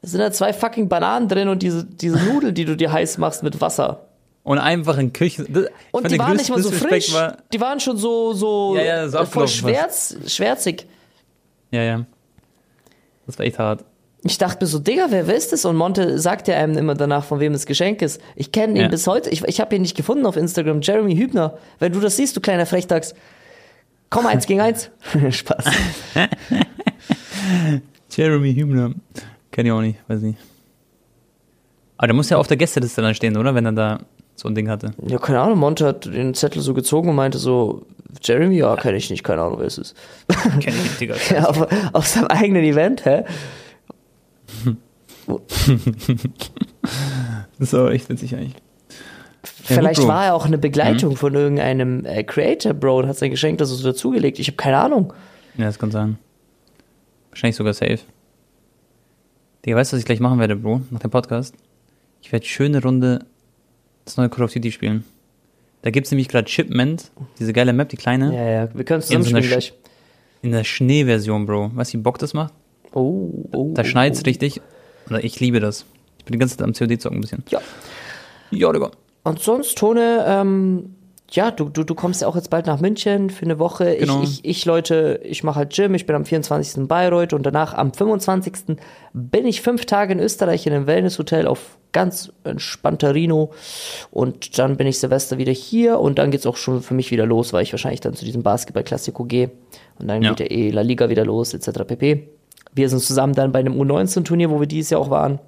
Es sind da zwei fucking Bananen drin und diese, diese Nudeln, die du dir heiß machst mit Wasser. Und einfach in Küchen. das- Und die waren nicht mal so frisch. War, die waren schon so, so, Ja, ja, äh, voll schwärz, schwärzig. ja, ja. Das war echt hart. Ich dachte mir so, Digga, wer wer ist das? Und Monte sagt ja einem immer danach, von wem das Geschenk ist. Ich kenne ihn Ja. bis heute. Ich, ich habe ihn nicht gefunden auf Instagram. Jeremy Hübner. Wenn du das siehst, du kleiner Frechdachs. Komm, eins gegen eins. Spaß. Jeremy Hübner. Kenn ich auch nicht, weiß nicht. Aber der muss ja auf der Gästeliste dann stehen, oder? Wenn er da so ein Ding hatte. Ja, keine Ahnung. Monte hat den Zettel so gezogen und meinte so, Jeremy, ja, kenne ich nicht, keine Ahnung, wer es ist. Kenn ich nicht, Digga. Ja, auf, auf seinem eigenen Event, hä? Das ist aber echt witzig eigentlich. Vielleicht gut, war er auch eine Begleitung von irgendeinem äh, Creator, Bro, und hat sein Geschenk da so dazugelegt. Ich habe keine Ahnung. Ja, das kann sein. Wahrscheinlich sogar safe. Digga, weißt du, was ich gleich machen werde, Bro? Nach dem Podcast? Ich werde schöne Runde das neue Call of Duty spielen. Da gibt's nämlich gerade Shipment, diese geile Map, die kleine, Ja, ja, wir können In so einer zusammenspielen Sch- gleich. in der Schneeversion, Bro. Weißt du, wie Bock das macht? Oh, oh, Da oh, schneit's oh. richtig. Ich liebe das. Ich bin die ganze Zeit am COD zocken ein bisschen. Ja. Ja, Digga. Und sonst, Tone, ähm, ja, du, du, du kommst ja auch jetzt bald nach München für eine Woche. Genau. Ich, ich, ich, Leute, ich mache halt Gym, ich bin am 24. in Bayreuth und danach am 25. bin ich fünf Tage in Österreich in einem Wellnesshotel auf ganz entspannter Rino und dann bin ich Silvester wieder hier und dann geht's auch schon für mich wieder los, weil ich wahrscheinlich dann zu diesem Basketball-Klassiko gehe und dann Ja. geht ja eh La Liga wieder los, etc. pp. Wir sind zusammen dann bei einem U19-Turnier, wo wir dieses Jahr auch waren.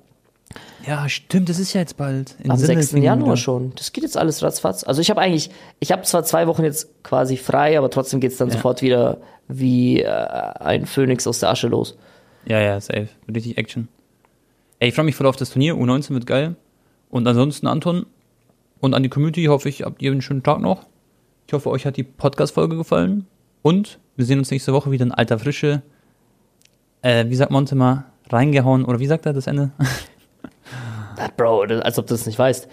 Ja, stimmt, das ist ja jetzt bald. In Am Sindelfingen 6. Januar schon. Das geht jetzt alles ratzfatz. Also ich habe eigentlich, ich habe zwar zwei Wochen jetzt quasi frei, aber trotzdem geht's dann sofort wieder wie äh, ein Phönix aus der Asche los. Ja, ja, safe. Richtig Action. Ey, ich freue mich voll auf das Turnier. U19 wird geil. Und ansonsten, Anton, und an die Community hoffe ich, habt ihr einen schönen Tag noch. Ich hoffe, euch hat die Podcast-Folge gefallen. Und wir sehen uns nächste Woche wieder in alter Frische. Äh, wie sagt Monte mal? Reingehauen. Oder wie sagt er das Ende? Ah, Bro, als ob du das nicht weißt.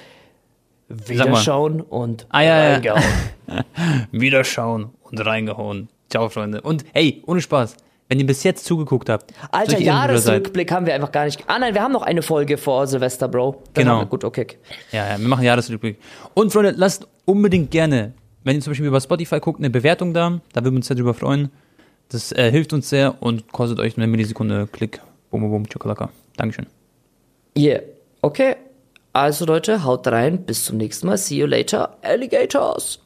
Wiederschauen und Ah, ja, ja. reingehauen. Wiederschauen und reingehauen. Ciao, Freunde. Und hey, ohne Spaß. wenn ihr bis jetzt zugeguckt habt. Alter. Jahresrückblick haben wir einfach gar nicht. Ah nein, wir haben noch eine Folge vor Silvester, Bro. Dann Genau. gut, okay. Ja, ja, wir machen Jahresrückblick. Und Freunde, lasst unbedingt gerne, wenn ihr zum Beispiel über Spotify guckt, eine Bewertung da. Da würden wir uns sehr drüber freuen. Das äh, hilft uns sehr und kostet euch eine Millisekunde Klick. Bum, bum, bum, Chocolaka. Dankeschön. Yeah. Okay. Also Leute, haut rein. Bis zum nächsten Mal. See you later. Alligators.